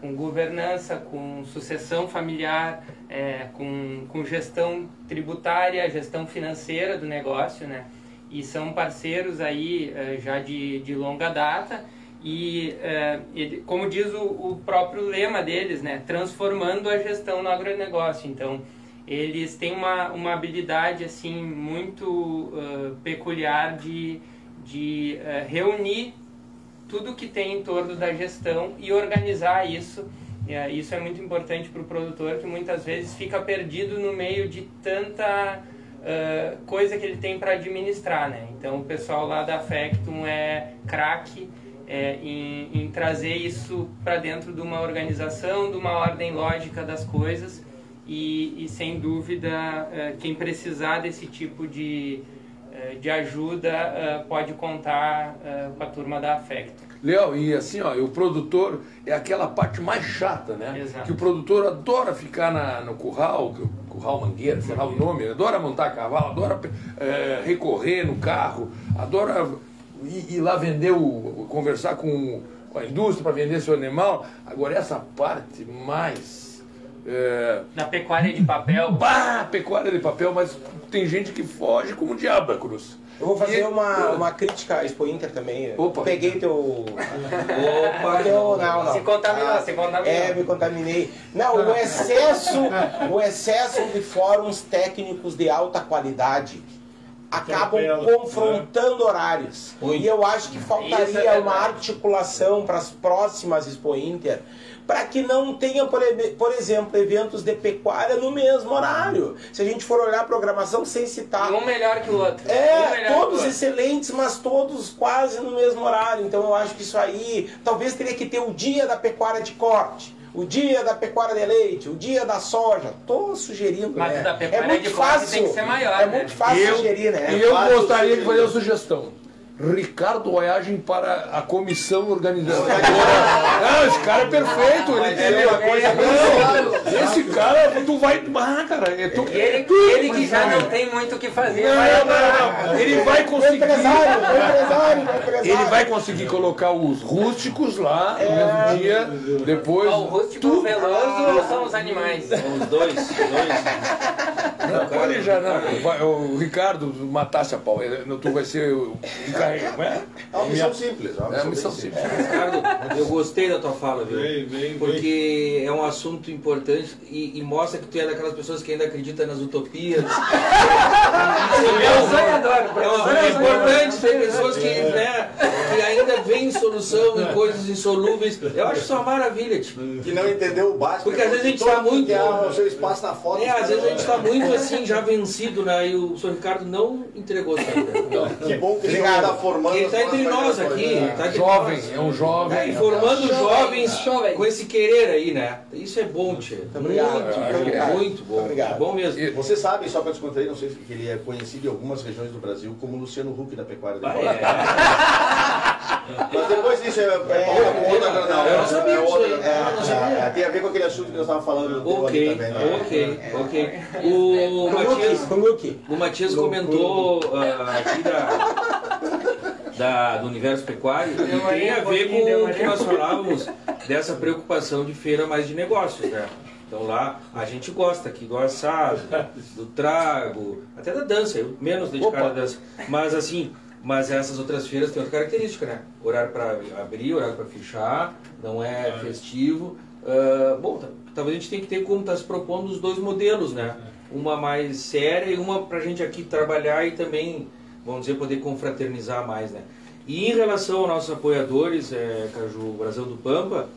com governança, com sucessão familiar, é, com, com gestão tributária, gestão financeira do negócio, né? E são parceiros aí uh, já de, de longa data e, uh, ele, como diz o, o próprio lema deles, né? Transformando a gestão no agronegócio. Então, eles têm uma, uma habilidade assim muito peculiar de de uh, reunir tudo que tem em torno da gestão e organizar isso. Uh, isso é muito importante para o produtor que muitas vezes fica perdido no meio de tanta uh, coisa que ele tem para administrar. Né? Então o pessoal lá da Factum é craque é, em, em trazer isso para dentro de uma organização, de uma ordem lógica das coisas. E, e sem dúvida, quem precisar desse tipo de, de ajuda eh, pode contar eh, com a turma da Afecto. Léo, e assim, ó, o produtor é aquela parte mais chata, né? Exato. Que o produtor adora ficar na, no curral, curral mangueira, sei lá o nome, adora montar cavalo, adora é, recorrer no carro, adora ir, ir lá vender, o, conversar com, com a indústria para vender seu animal. Agora, essa parte mais. É... Da pecuária de papel. Bah, pecuária de papel, mas tem gente que foge como diabo cruz. Eu vou fazer e... uma, uma crítica à Expo Inter também. Opa. Peguei teu. Opa! Teu, não, não. Se contaminou, ah, se contaminou. É, me contaminei. Não, o excesso, o excesso de fóruns técnicos de alta qualidade acabam confrontando horários. E eu acho que faltaria é uma articulação para as próximas Expo Inter para que não tenha, por, por, exemplo, eventos de pecuária no mesmo horário. Se a gente for olhar a programação sem citar. Um melhor que o outro. É, um todos excelentes, mas todos quase no mesmo horário. Então eu acho que isso aí talvez teria que ter o dia da pecuária de corte o dia da pecuária de leite, o dia da soja. Tô sugerindo, Mas né? da pecuária é muito de fácil. Tem que ser maior, é né? muito fácil eu, sugerir, né? E eu gostaria de fazer uma sugestão. Ricardo Oiagem para a comissão organizadora. Não, esse cara é perfeito. Ele tem uma coisa. Não, esse cara, tu vai. Ah, cara, é tu, ele, ele que já não tem muito o que fazer. Não, vai, não, não. Ele vai conseguir. Empresário, empresário, empresário. Ele vai conseguir colocar os rústicos lá no mesmo dia. Depois. o rústico tu... veloso ah, são os animais? São os dois. dois. Não, pode já não. O Ricardo matasse a pau. Tu vai ser o encarregado. É uma missão simples. É uma missão simples. Ricardo, eu gostei da tua fala, viu? Porque é um assunto importante e, e mostra que tu é daquelas pessoas que ainda acreditam nas utopias. É, é importante ter pessoas que, né, que ainda veem solução em coisas insolúveis. Eu acho isso uma maravilha, tipo. Que não entendeu o básico. Porque às vezes a gente está muito. Que é o seu espaço na foto. É, às vezes a gente está muito assim, já vencido, né? E o senhor Ricardo não entregou essa Que bom que ele está formando. Ele está entre nós aqui. Tá entre jovem, nós. é um jovem. É, formando jovens com esse querer aí, né? Isso é bom, tia. Muito, Obrigado. muito bom. Obrigado. É bom mesmo. Você sabe, só para descontrair, não sei se ele é conhecido em algumas regiões do Brasil como Luciano Huck da pecuária do Ah, é. Mas depois disso é, é, é outra não, Eu não sabia é é, não é, tem a ver com aquele assunto que nós estávamos falando no teu ali Ok, também. né? ok, ok. O Matias, o Matias comentou ah, aqui da, da- do universo pecuário e tem a ver com o que nós falávamos dessa preocupação de feira mais de negócios, né? Então lá a gente gosta aqui do assado, do trago, até da dança, eu menos dedicado à dança. Mas assim, mas essas outras feiras têm outra característica, né? Horário para abrir, horário para fechar, não é festivo. Ah, bom, tá- talvez a gente tenha que ter como está se propondo os dois modelos, né? Uma mais séria e uma para a gente aqui trabalhar e também, vamos dizer, poder confraternizar mais, né? E em relação aos nossos apoiadores, é, Caju Brasil do Pampa,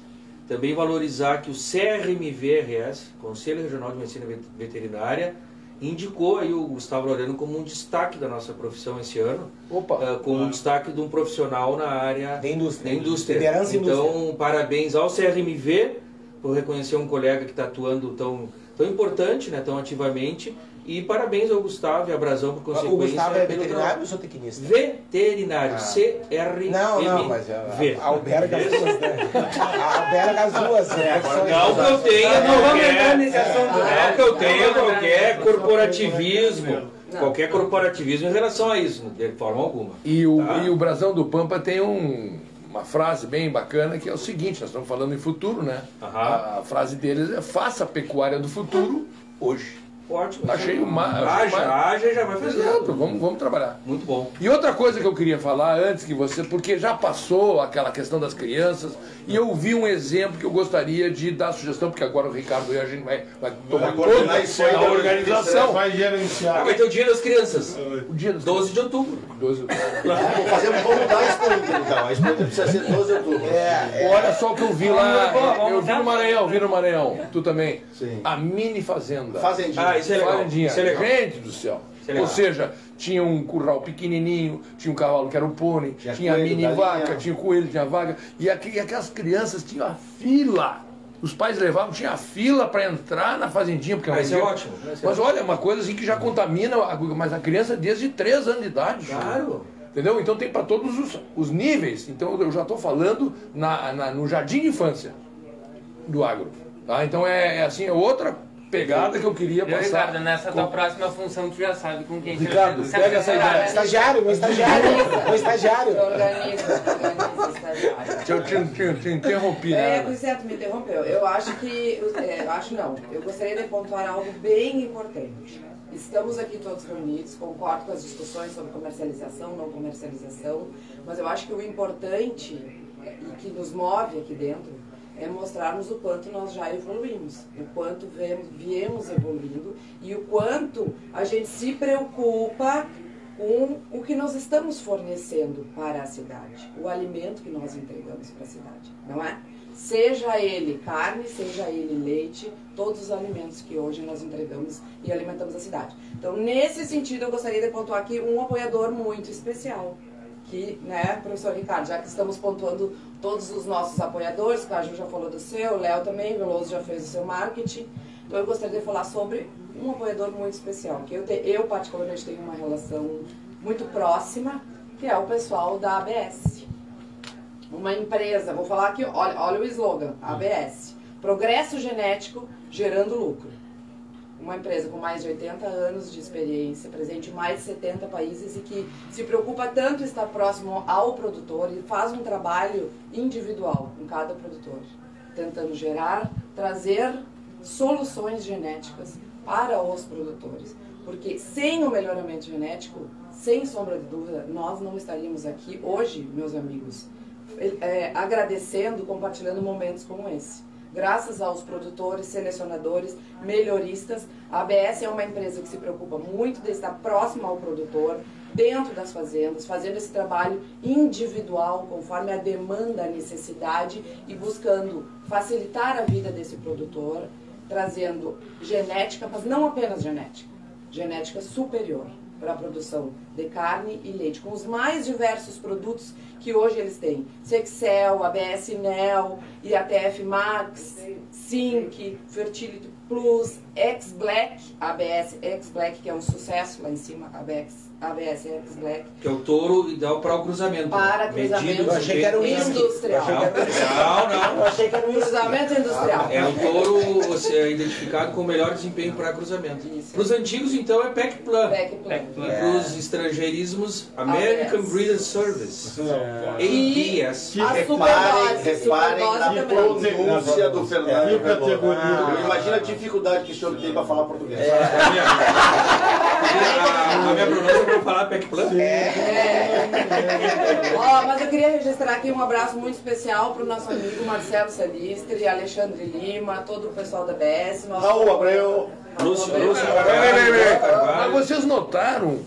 também valorizar que o CRMVRS, Conselho Regional de Medicina Vet- Veterinária, indicou aí o Gustavo Loreno como um destaque da nossa profissão esse ano, Opa. ah, como um destaque de um profissional na área Da indústria. da indústria. Liderança então, indústria. parabéns ao CRMV por reconhecer um colega que está atuando tão, tão importante, né, tão ativamente, e parabéns ao Gustavo e à Brasão por consequência. O Gustavo é veterinário ou zootecnista? Veterinário, Ah. C-R-M-V. Não, não, mas é, alberga as duas, né? Alberga as duas. né? Não que eu tenha qualquer, não que eu tenha qualquer corporativismo, Não. qualquer corporativismo em relação a isso, de forma alguma. E o, Tá. e o Brasão do Pampa tem um- uma frase bem bacana que é o seguinte: nós estamos falando em futuro, né? A, a frase deles é: faça a pecuária do futuro hoje. Ótimo. Achei uma. Haja, haja e já vai fazer. Exato, vamos, vamos trabalhar. Muito bom. E outra coisa que eu queria falar antes que você, porque já passou aquela questão das crianças, e eu vi um exemplo que eu gostaria de dar sugestão, porque agora o Ricardo e a gente vai, vai tomar coordenar conta isso aí da da organização. Vai Ah, gerenciar. vai ter o Dia das Crianças. O dia dos 12 de outubro. 12 Vamos fazer, vamos mudar a então. A precisa ser 12 de outubro. É, Olha só o que eu vi lá. Eu vi no Maranhão, vi no Maranhão. Tu também. Sim. A mini fazenda. Fazendinha. Ah, isso é legal. Fazendinha. Isso é legal. Gente do céu. É. Ou seja, tinha um curral pequenininho, tinha um cavalo que era o pônei, Tinha tinha, mini vaca, tinha coelho, tinha vaga. E, aqui, e aquelas crianças tinham a fila. Os pais levavam, tinha a fila para entrar na fazendinha. Porque Ah, um isso é ótimo. Isso é Mas olha, uma coisa assim que já contamina, a- mas a criança desde 3 anos de idade. Claro. Entendeu? Então tem para todos os, os níveis. Então eu já estou falando na, na- no jardim de infância do agro. Tá? Então é, é assim, é outra pegada que eu queria passar. Ricardo, nessa com- tua próxima função tu já sabe com quem que Ricardo, se pega essa ideia. né? Estagiário, meu estagiário. Meu estagiário. Organiza, organiza, estagiário. Eu te, te, te interrompi, É, né? pois é, tu me interrompeu. Eu acho que. é, eu acho não. Eu gostaria de pontuar algo bem importante. Estamos aqui todos reunidos, concordo com as discussões sobre comercialização, não comercialização, mas eu acho que o importante e que nos move aqui dentro é mostrarmos o quanto nós já evoluímos, o quanto viemos, evoluindo e o quanto a gente se preocupa com o que nós estamos fornecendo para a cidade, o alimento que nós entregamos para a cidade, não é? Seja ele carne, seja ele leite, todos os alimentos que hoje nós entregamos e alimentamos a cidade. Então, nesse sentido, eu gostaria de pontuar aqui um apoiador muito especial, que, né, professor Ricardo, já que estamos pontuando todos os nossos apoiadores, o Caju já falou do seu, o Léo também, o Veloso já fez o seu marketing, então eu gostaria de falar sobre um apoiador muito especial, que eu, te, eu particularmente tenho uma relação muito próxima, que é o pessoal da ABS. Uma empresa, vou falar aqui, olha, olha o slogan, ABS, Progresso Genético Gerando Lucro. Uma empresa com mais de 80 anos de experiência, presente em mais de 70 países e que se preocupa tanto em estar próximo ao produtor e faz um trabalho individual com cada produtor, tentando gerar, trazer soluções genéticas para os produtores. Porque sem o melhoramento genético, sem sombra de dúvida, nós não estaríamos aqui hoje, meus amigos, é, agradecendo, compartilhando momentos como esse. Graças aos produtores, selecionadores, melhoristas, a ABS é uma empresa que se preocupa muito de estar próxima ao produtor, dentro das fazendas, fazendo esse trabalho individual, conforme a demanda, a necessidade e buscando facilitar a vida desse produtor, trazendo genética, mas não apenas genética, genética superior para a produção de carne e leite, com os mais diversos produtos que hoje eles têm. Sexcel, ABS Nel, IATF Max, Sync, Fertility Plus, X-Black, ABS X-Black, que é um sucesso lá em cima, ABS, ABS X-Black. Que é o touro ideal para o cruzamento. Para cruzamento Eu achei que era um industrial. Não, não. Eu achei que era um Cruzamento industrial. É um touro é, identificado com o melhor desempenho para cruzamento. Para os antigos, então, é PEC Plan. Pack Plan. E para os estrangeirismos, American ABS. Breeder Service. E ABS. a Reparem, superdose, reparem na também. pronúncia do Fernando. O categoria? Imagina a dificuldade que esse senhor tem para falar português. A, a minha pronúncia para falar PEC Plan? Ó, mas eu queria registrar aqui um abraço muito especial para o nosso amigo Marcelo Celistre, Alexandre Lima, todo o pessoal da BS. nosso- Raul Abreu. Lúcio. Lúcio. Mas vocês notaram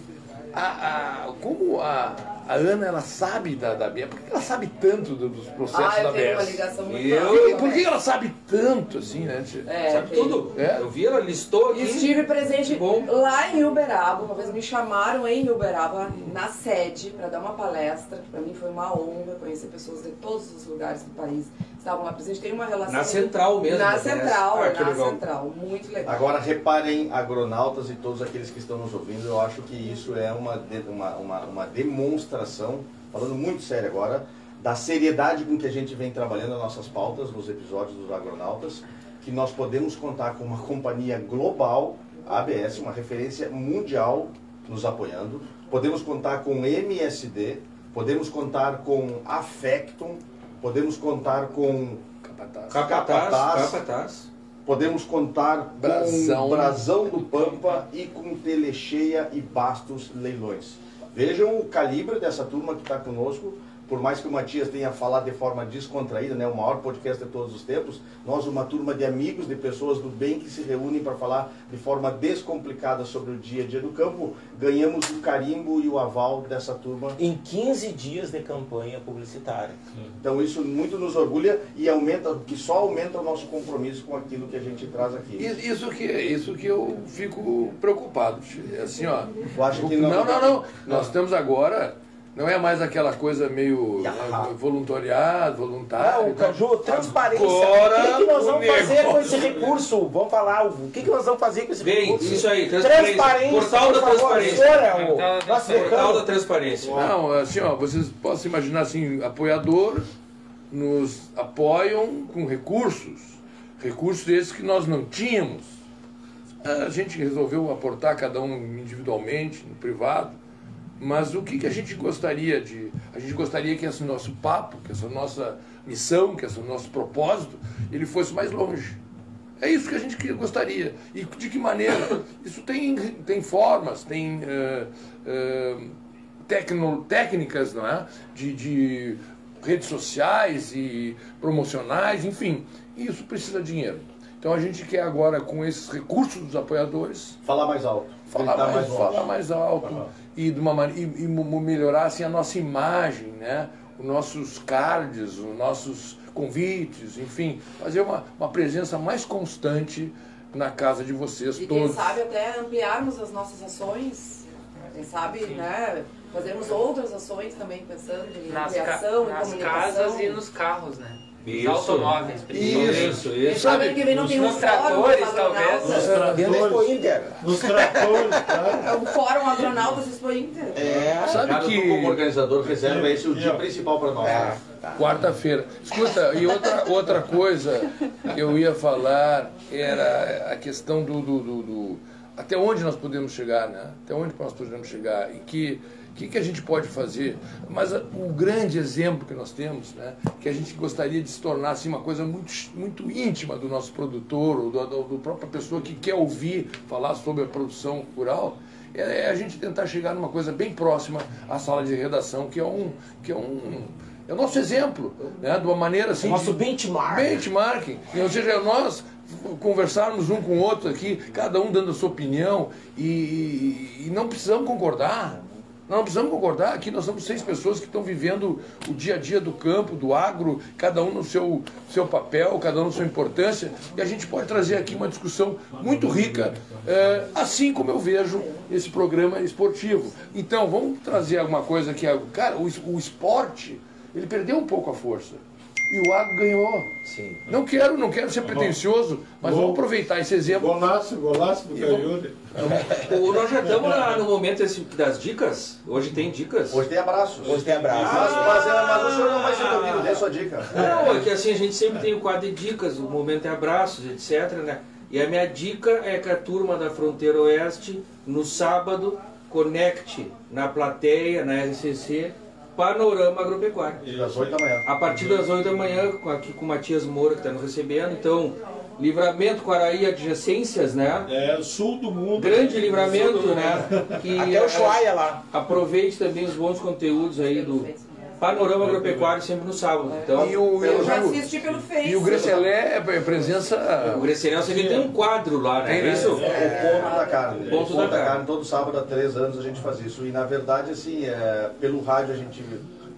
a, a- como a, a Ana ela sabe da, da BS? Por que ela sabe tanto do- dos processos Ah, da eu tenho uma BS? ligação muito Eu-. Por que ela sabe tanto assim, né? tia? É, Sabe tem. tudo? É? Eu vi, ela listou aqui. Estive presente Bom. lá em Uberaba, uma vez me chamaram em Uberaba, na sede, para dar uma palestra, para mim foi uma honra conhecer pessoas de todos os lugares do país. Estavam lá presentes, tem uma relação... Na central mesmo, Na né? central, Ah, na legal. central, muito legal. Agora reparem, agronautas e todos aqueles que estão nos ouvindo, eu acho que isso é uma, uma, uma, uma demonstração, falando muito sério agora, da seriedade com que a gente vem trabalhando as nossas pautas nos episódios dos agronautas, que nós podemos contar com uma companhia global, a ABS, uma referência mundial nos apoiando, podemos contar com MSD, podemos contar com Affectum, podemos contar com Capataz. Capataz, Capataz. capataz. Podemos contar Brasão. com Brasão do Pampa e com Telecheia e Bastos Leilões. Vejam o calibre dessa turma que está conosco. Por mais que o Matias tenha falado de forma descontraída, né, o maior podcast de todos os tempos, nós, uma turma de amigos, de pessoas do bem que se reúnem para falar de forma descomplicada sobre o dia a dia do campo, ganhamos o carimbo e o aval dessa turma Em 15 dias de campanha publicitária. então isso muito nos orgulha e aumenta, que só aumenta o nosso compromisso com aquilo que a gente traz aqui. Isso que, isso que eu fico preocupado. É assim, ó. Tu acha que não, não- não, não. Nós temos agora. Não é mais aquela coisa meio né, voluntariado, voluntário. Não. Caju, transparência. Agora, o que, que nós vamos fazer com esse negócio- recurso? Vamos falar, o que, que nós vamos fazer com esse Bem, recurso? isso aí, transparência. Transparência, Portal da por favor, transparência. é Portal da transparência. Não, assim, ó, vocês possam imaginar assim, apoiador nos apoiam com recursos, recursos esses que nós não tínhamos. A gente resolveu aportar cada um individualmente, no privado, mas o que, que a gente gostaria de. A gente gostaria que esse nosso papo, que essa nossa missão, que esse nosso propósito, ele fosse mais longe. É isso que a gente gostaria. E de que maneira? Isso tem, tem formas, tem eh, eh, tecno- técnicas não é? de, de redes sociais e promocionais, enfim. Isso precisa de dinheiro. Então a gente quer agora, com esses recursos dos apoiadores, Falar mais alto. falar mais, longe. falar mais alto Aham. E, de uma, e, e assim, a nossa imagem, né? os nossos cards, os nossos convites, enfim, fazer uma, uma presença mais constante na casa de vocês E quem todos. sabe até ampliarmos as nossas ações, quem sabe, né, fazermos outras ações também, pensando em Nas, ca- ampliação, nas casas e nos carros, né? Isso. Os automóveis, principalmente. Isso, isso. sabe que vem não tem um nos fórum tratores, talvez. É. Expo Inter. Nos tratores, cara. É o fórum agronautas Expo Inter. É. Sabe Cada que- como organizador, reserva esse o dia principal para nós. É. Quarta-feira. Escuta, e outra, outra coisa que eu ia falar era a questão do, do, do- do- Até onde nós podemos chegar, né? Até onde nós podemos chegar? E que, que, que a gente pode fazer? Mas a, o grande exemplo que nós temos, né, que a gente gostaria de se tornar assim, uma coisa muito, muito íntima do nosso produtor, ou do, do, do própria pessoa que quer ouvir falar sobre a produção rural, é, é a gente tentar chegar numa coisa bem próxima à sala de redação, que é um. Que é um é o nosso exemplo, né? de uma maneira assim. O nosso benchmark. Benchmarking. Ou seja, nós conversarmos um com o outro aqui, cada um dando a sua opinião, e, e não precisamos concordar. Não precisamos concordar, aqui nós somos seis pessoas que estão vivendo o dia a dia do campo, do agro, cada um no seu, seu papel, cada um na sua importância, e a gente pode trazer aqui uma discussão muito rica, é, assim como eu vejo esse programa esportivo. Então, vamos trazer alguma coisa que, cara, o, o esporte, ele perdeu um pouco a força e o agro ganhou. Sim. Não quero, não quero ser pretencioso, mas Gol, vamos aproveitar esse exemplo. Golaço, golaço do Caiude. Nós já estamos no momento esse, das dicas. Hoje tem dicas. Hoje tem abraços. Hoje tem abraços. Ah, mas, mas, mas, o senhor não vai ser ouvido, dê sua dica. Não, é que assim a gente sempre tem o quadro de dicas, o momento é abraços, etc. Né? E a minha dica é que a turma da Fronteira Oeste, no sábado, conecte na plateia, na RCC, Panorama Agropecuário. Às 8 da manhã. A partir das 8 da manhã, aqui com o Matias Moura, que está nos recebendo. Então, Livramento, Quaraí, adjacências, né? É, sul do mundo. Grande livramento, né? Que, Até o Chuaia lá. Aproveite também os bons conteúdos aí do Panorama Agropecuário sempre no sábado. Então, e o, eu já assisti pelo Face. E o Grecelé é presença. O Grecelé, você tem um quadro lá, né? É isso? É, o ponto da carne. O ponto, da, da carne. Todo sábado há três anos a gente faz isso. E na verdade, assim, é, pelo rádio a gente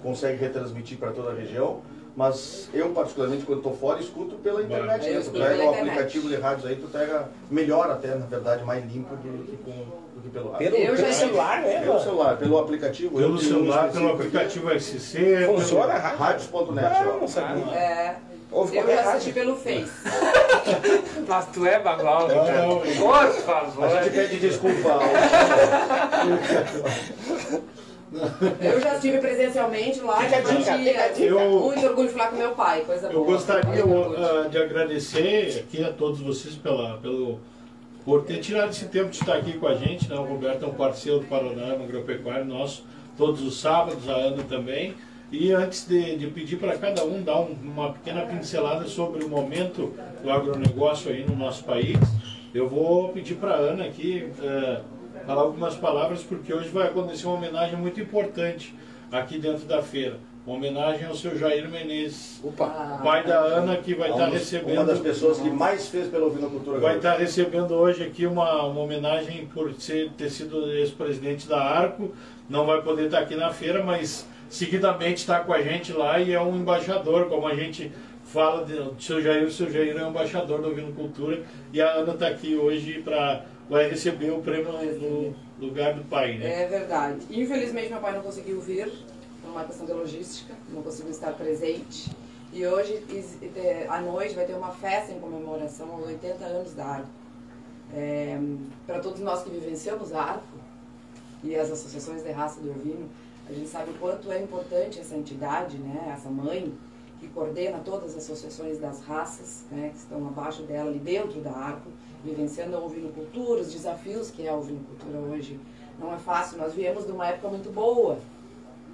consegue retransmitir para toda a região. Mas eu, particularmente, quando estou fora, escuto pela internet. Né? Tu pega o aplicativo de rádios aí, tu pega melhor até, na verdade, mais limpo do que com do que pelo rádio. Pelo, pelo celular, né? Pelo celular, pelo aplicativo. Pelo celular, pelo aplicativo SC. Funciona pelo... Rádios.net. Não, não sabia. É. Ouve eu já assisti pelo Face. Mas tu é bagual, cara. Por favor. A gente pede desculpa. Eu já estive presencialmente lá. Fica dica, dica. Eu, muito orgulho de falar com meu pai, coisa eu boa. gostaria uh, de agradecer aqui a todos vocês pela, pelo, por ter tirado esse tempo de estar aqui com a gente. Né? O Roberto é um parceiro do Panorama Agropecuário nosso, todos os sábados, a Ana também. E antes de, de pedir para cada um dar um, uma pequena pincelada sobre o momento do agronegócio aí no nosso país, eu vou pedir para a Ana aqui. Uh, falar algumas palavras, porque hoje vai acontecer uma homenagem muito importante aqui dentro da feira. Uma homenagem ao seu Jair Menezes, Opa. pai da Ana, que vai estar recebendo. Uma das pessoas que mais fez pela ovinocultura. Vai estar recebendo hoje aqui uma, uma homenagem por ser, ter sido ex-presidente da Arco. Não vai poder estar aqui na feira, mas seguidamente está com a gente lá e é um embaixador, como a gente fala do seu Jair. O seu Jair é um embaixador da ovinocultura e a Ana está aqui hoje para vai receber o prêmio no lugar do pai, né? É verdade. Infelizmente meu pai não conseguiu vir, uma questão de logística, não conseguiu estar presente. E hoje, é, à noite, vai ter uma festa em comemoração aos 80 anos da Arco. É, Para todos nós que vivenciamos a Arco e as associações de raça do ovino, a gente sabe o quanto é importante essa entidade, né, essa mãe, que coordena todas as associações das raças, né, que estão abaixo dela, ali dentro da Arco, vivenciando a ovinocultura, os desafios que é a ovinocultura hoje. Não é fácil, nós viemos de uma época muito boa,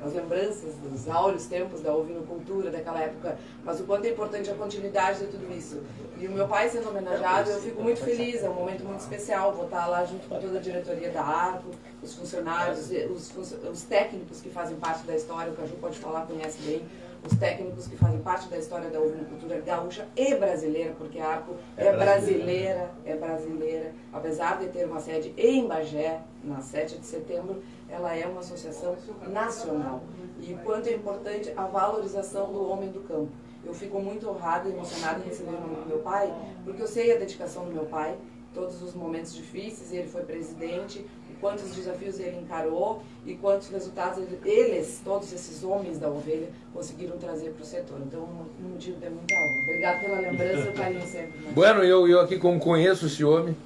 as lembranças dos áureos tempos da ovinocultura daquela época, mas o quanto é importante a continuidade de tudo isso. E o meu pai sendo homenageado, eu fico muito feliz, é um momento muito especial, vou estar lá junto com toda a diretoria da Arco, os funcionários, os, os técnicos que fazem parte da história, o Caju pode falar, conhece bem, os técnicos que fazem parte da história da ovinocultura gaúcha e brasileira, porque a Arco é, é brasileira, é brasileira. Apesar de ter uma sede em Bagé, na 7 de setembro, ela é uma associação nacional. E quanto é importante a valorização do homem do campo. Eu fico muito honrada e emocionada em receber o nome do meu pai, porque eu sei a dedicação do meu pai, todos os momentos difíceis, ele foi presidente, quantos desafios ele encarou e quantos resultados ele, eles, todos esses homens da ovelha, conseguiram trazer para o setor. Então, um motivo de muita honra. Obrigado pela lembrança e o carinho sempre. Né? Bueno, eu, eu aqui como conheço esse homem,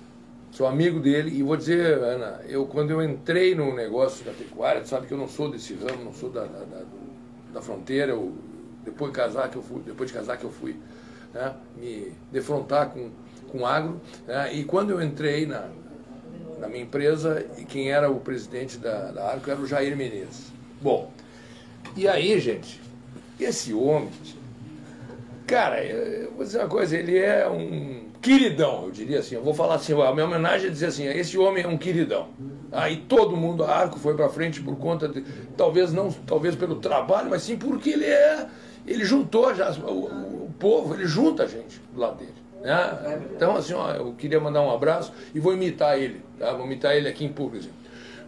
sou amigo dele e vou dizer, Ana, eu quando eu entrei no negócio da pecuária, sabe que eu não sou desse ramo, não sou da, da, da, da fronteira, eu, depois de casar que eu fui, depois de casar que eu fui né, me defrontar com com agro, né, e quando eu entrei na, na minha empresa e quem era o presidente da, da Arco era o Jair Menezes. Bom, e aí, gente, esse homem, cara, eu vou dizer uma coisa, ele é um queridão, eu diria assim. Eu vou falar assim, a minha homenagem é dizer assim, esse homem é um queridão. Aí todo mundo, a Arco foi para frente por conta de, talvez não, talvez pelo trabalho, mas sim porque ele é, ele juntou já o, o povo, ele junta a gente do lado dele. Né? Então assim, ó, eu queria mandar um abraço e vou imitar ele, tá? Vou imitar ele aqui em público. Assim.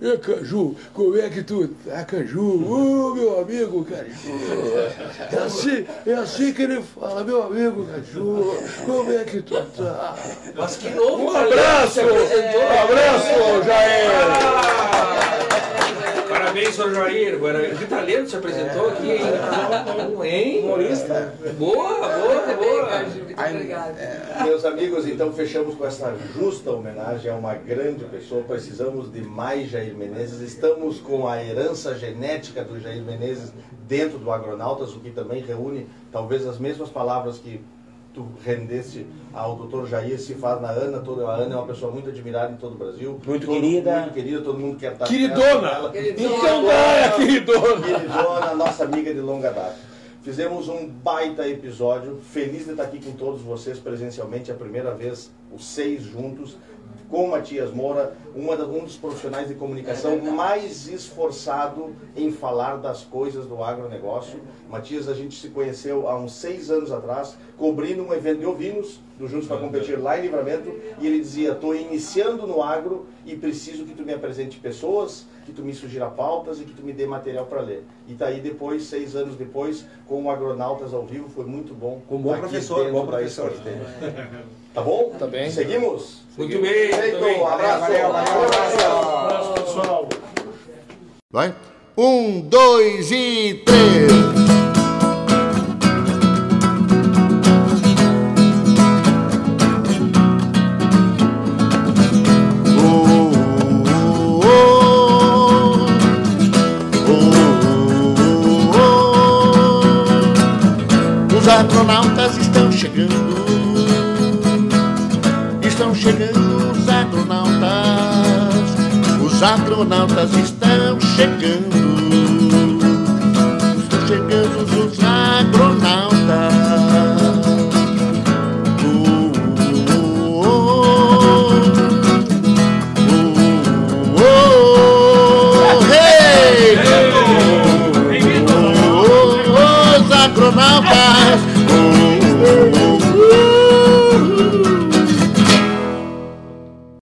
E Caju, como é que tu tá, Caju? Ô, meu amigo Caju. É assim, é assim que ele fala, meu amigo Caju, como é que tu tá? Mas que novo, Um abraço! Um abraço, Jair! Parabéns, senhor Jair. Agora, que talento se apresentou aqui, hein? Hein? Humorista. Boa, boa, boa. Muito obrigada. Meus amigos, então fechamos com essa justa homenagem a uma grande pessoa. Precisamos de mais Jair Menezes. Estamos com a herança genética do Jair Menezes dentro do Agronautas, o que também reúne talvez as mesmas palavras que tu rendesse ao doutor Jair se faz na Ana. Toda, a Ana é uma pessoa muito admirada em todo o Brasil. Muito Todo- querida. Muito querida, todo mundo quer estar Queridona. Queridona. Então dá, é queridona! Queridona, nossa amiga de longa data. Fizemos um baita episódio. Feliz de estar aqui com todos vocês presencialmente. É a primeira vez, os seis juntos, com Matias Moura, uma um dos profissionais de comunicação mais esforçado em falar das coisas do agronegócio. Matias, a gente se conheceu há uns seis anos atrás, cobrindo um evento de ovinos, do Juntos para Competir lá em Livramento, e ele dizia, estou iniciando no agro e preciso que tu me apresente pessoas, que tu me sugira pautas e que tu me dê material para ler. E tá aí depois, seis anos depois, com o Agronautas ao vivo, foi muito bom. Com um bom Aqui professor, bom da professor. Esporte. Tá bom? Tá bem. Seguimos? Muito bem, Feito, um abraço. Valeu, valeu, valeu. Abraço, pessoal. Vai? Um, dois e três. Chegando os astronautas. Os astronautas estão chegando.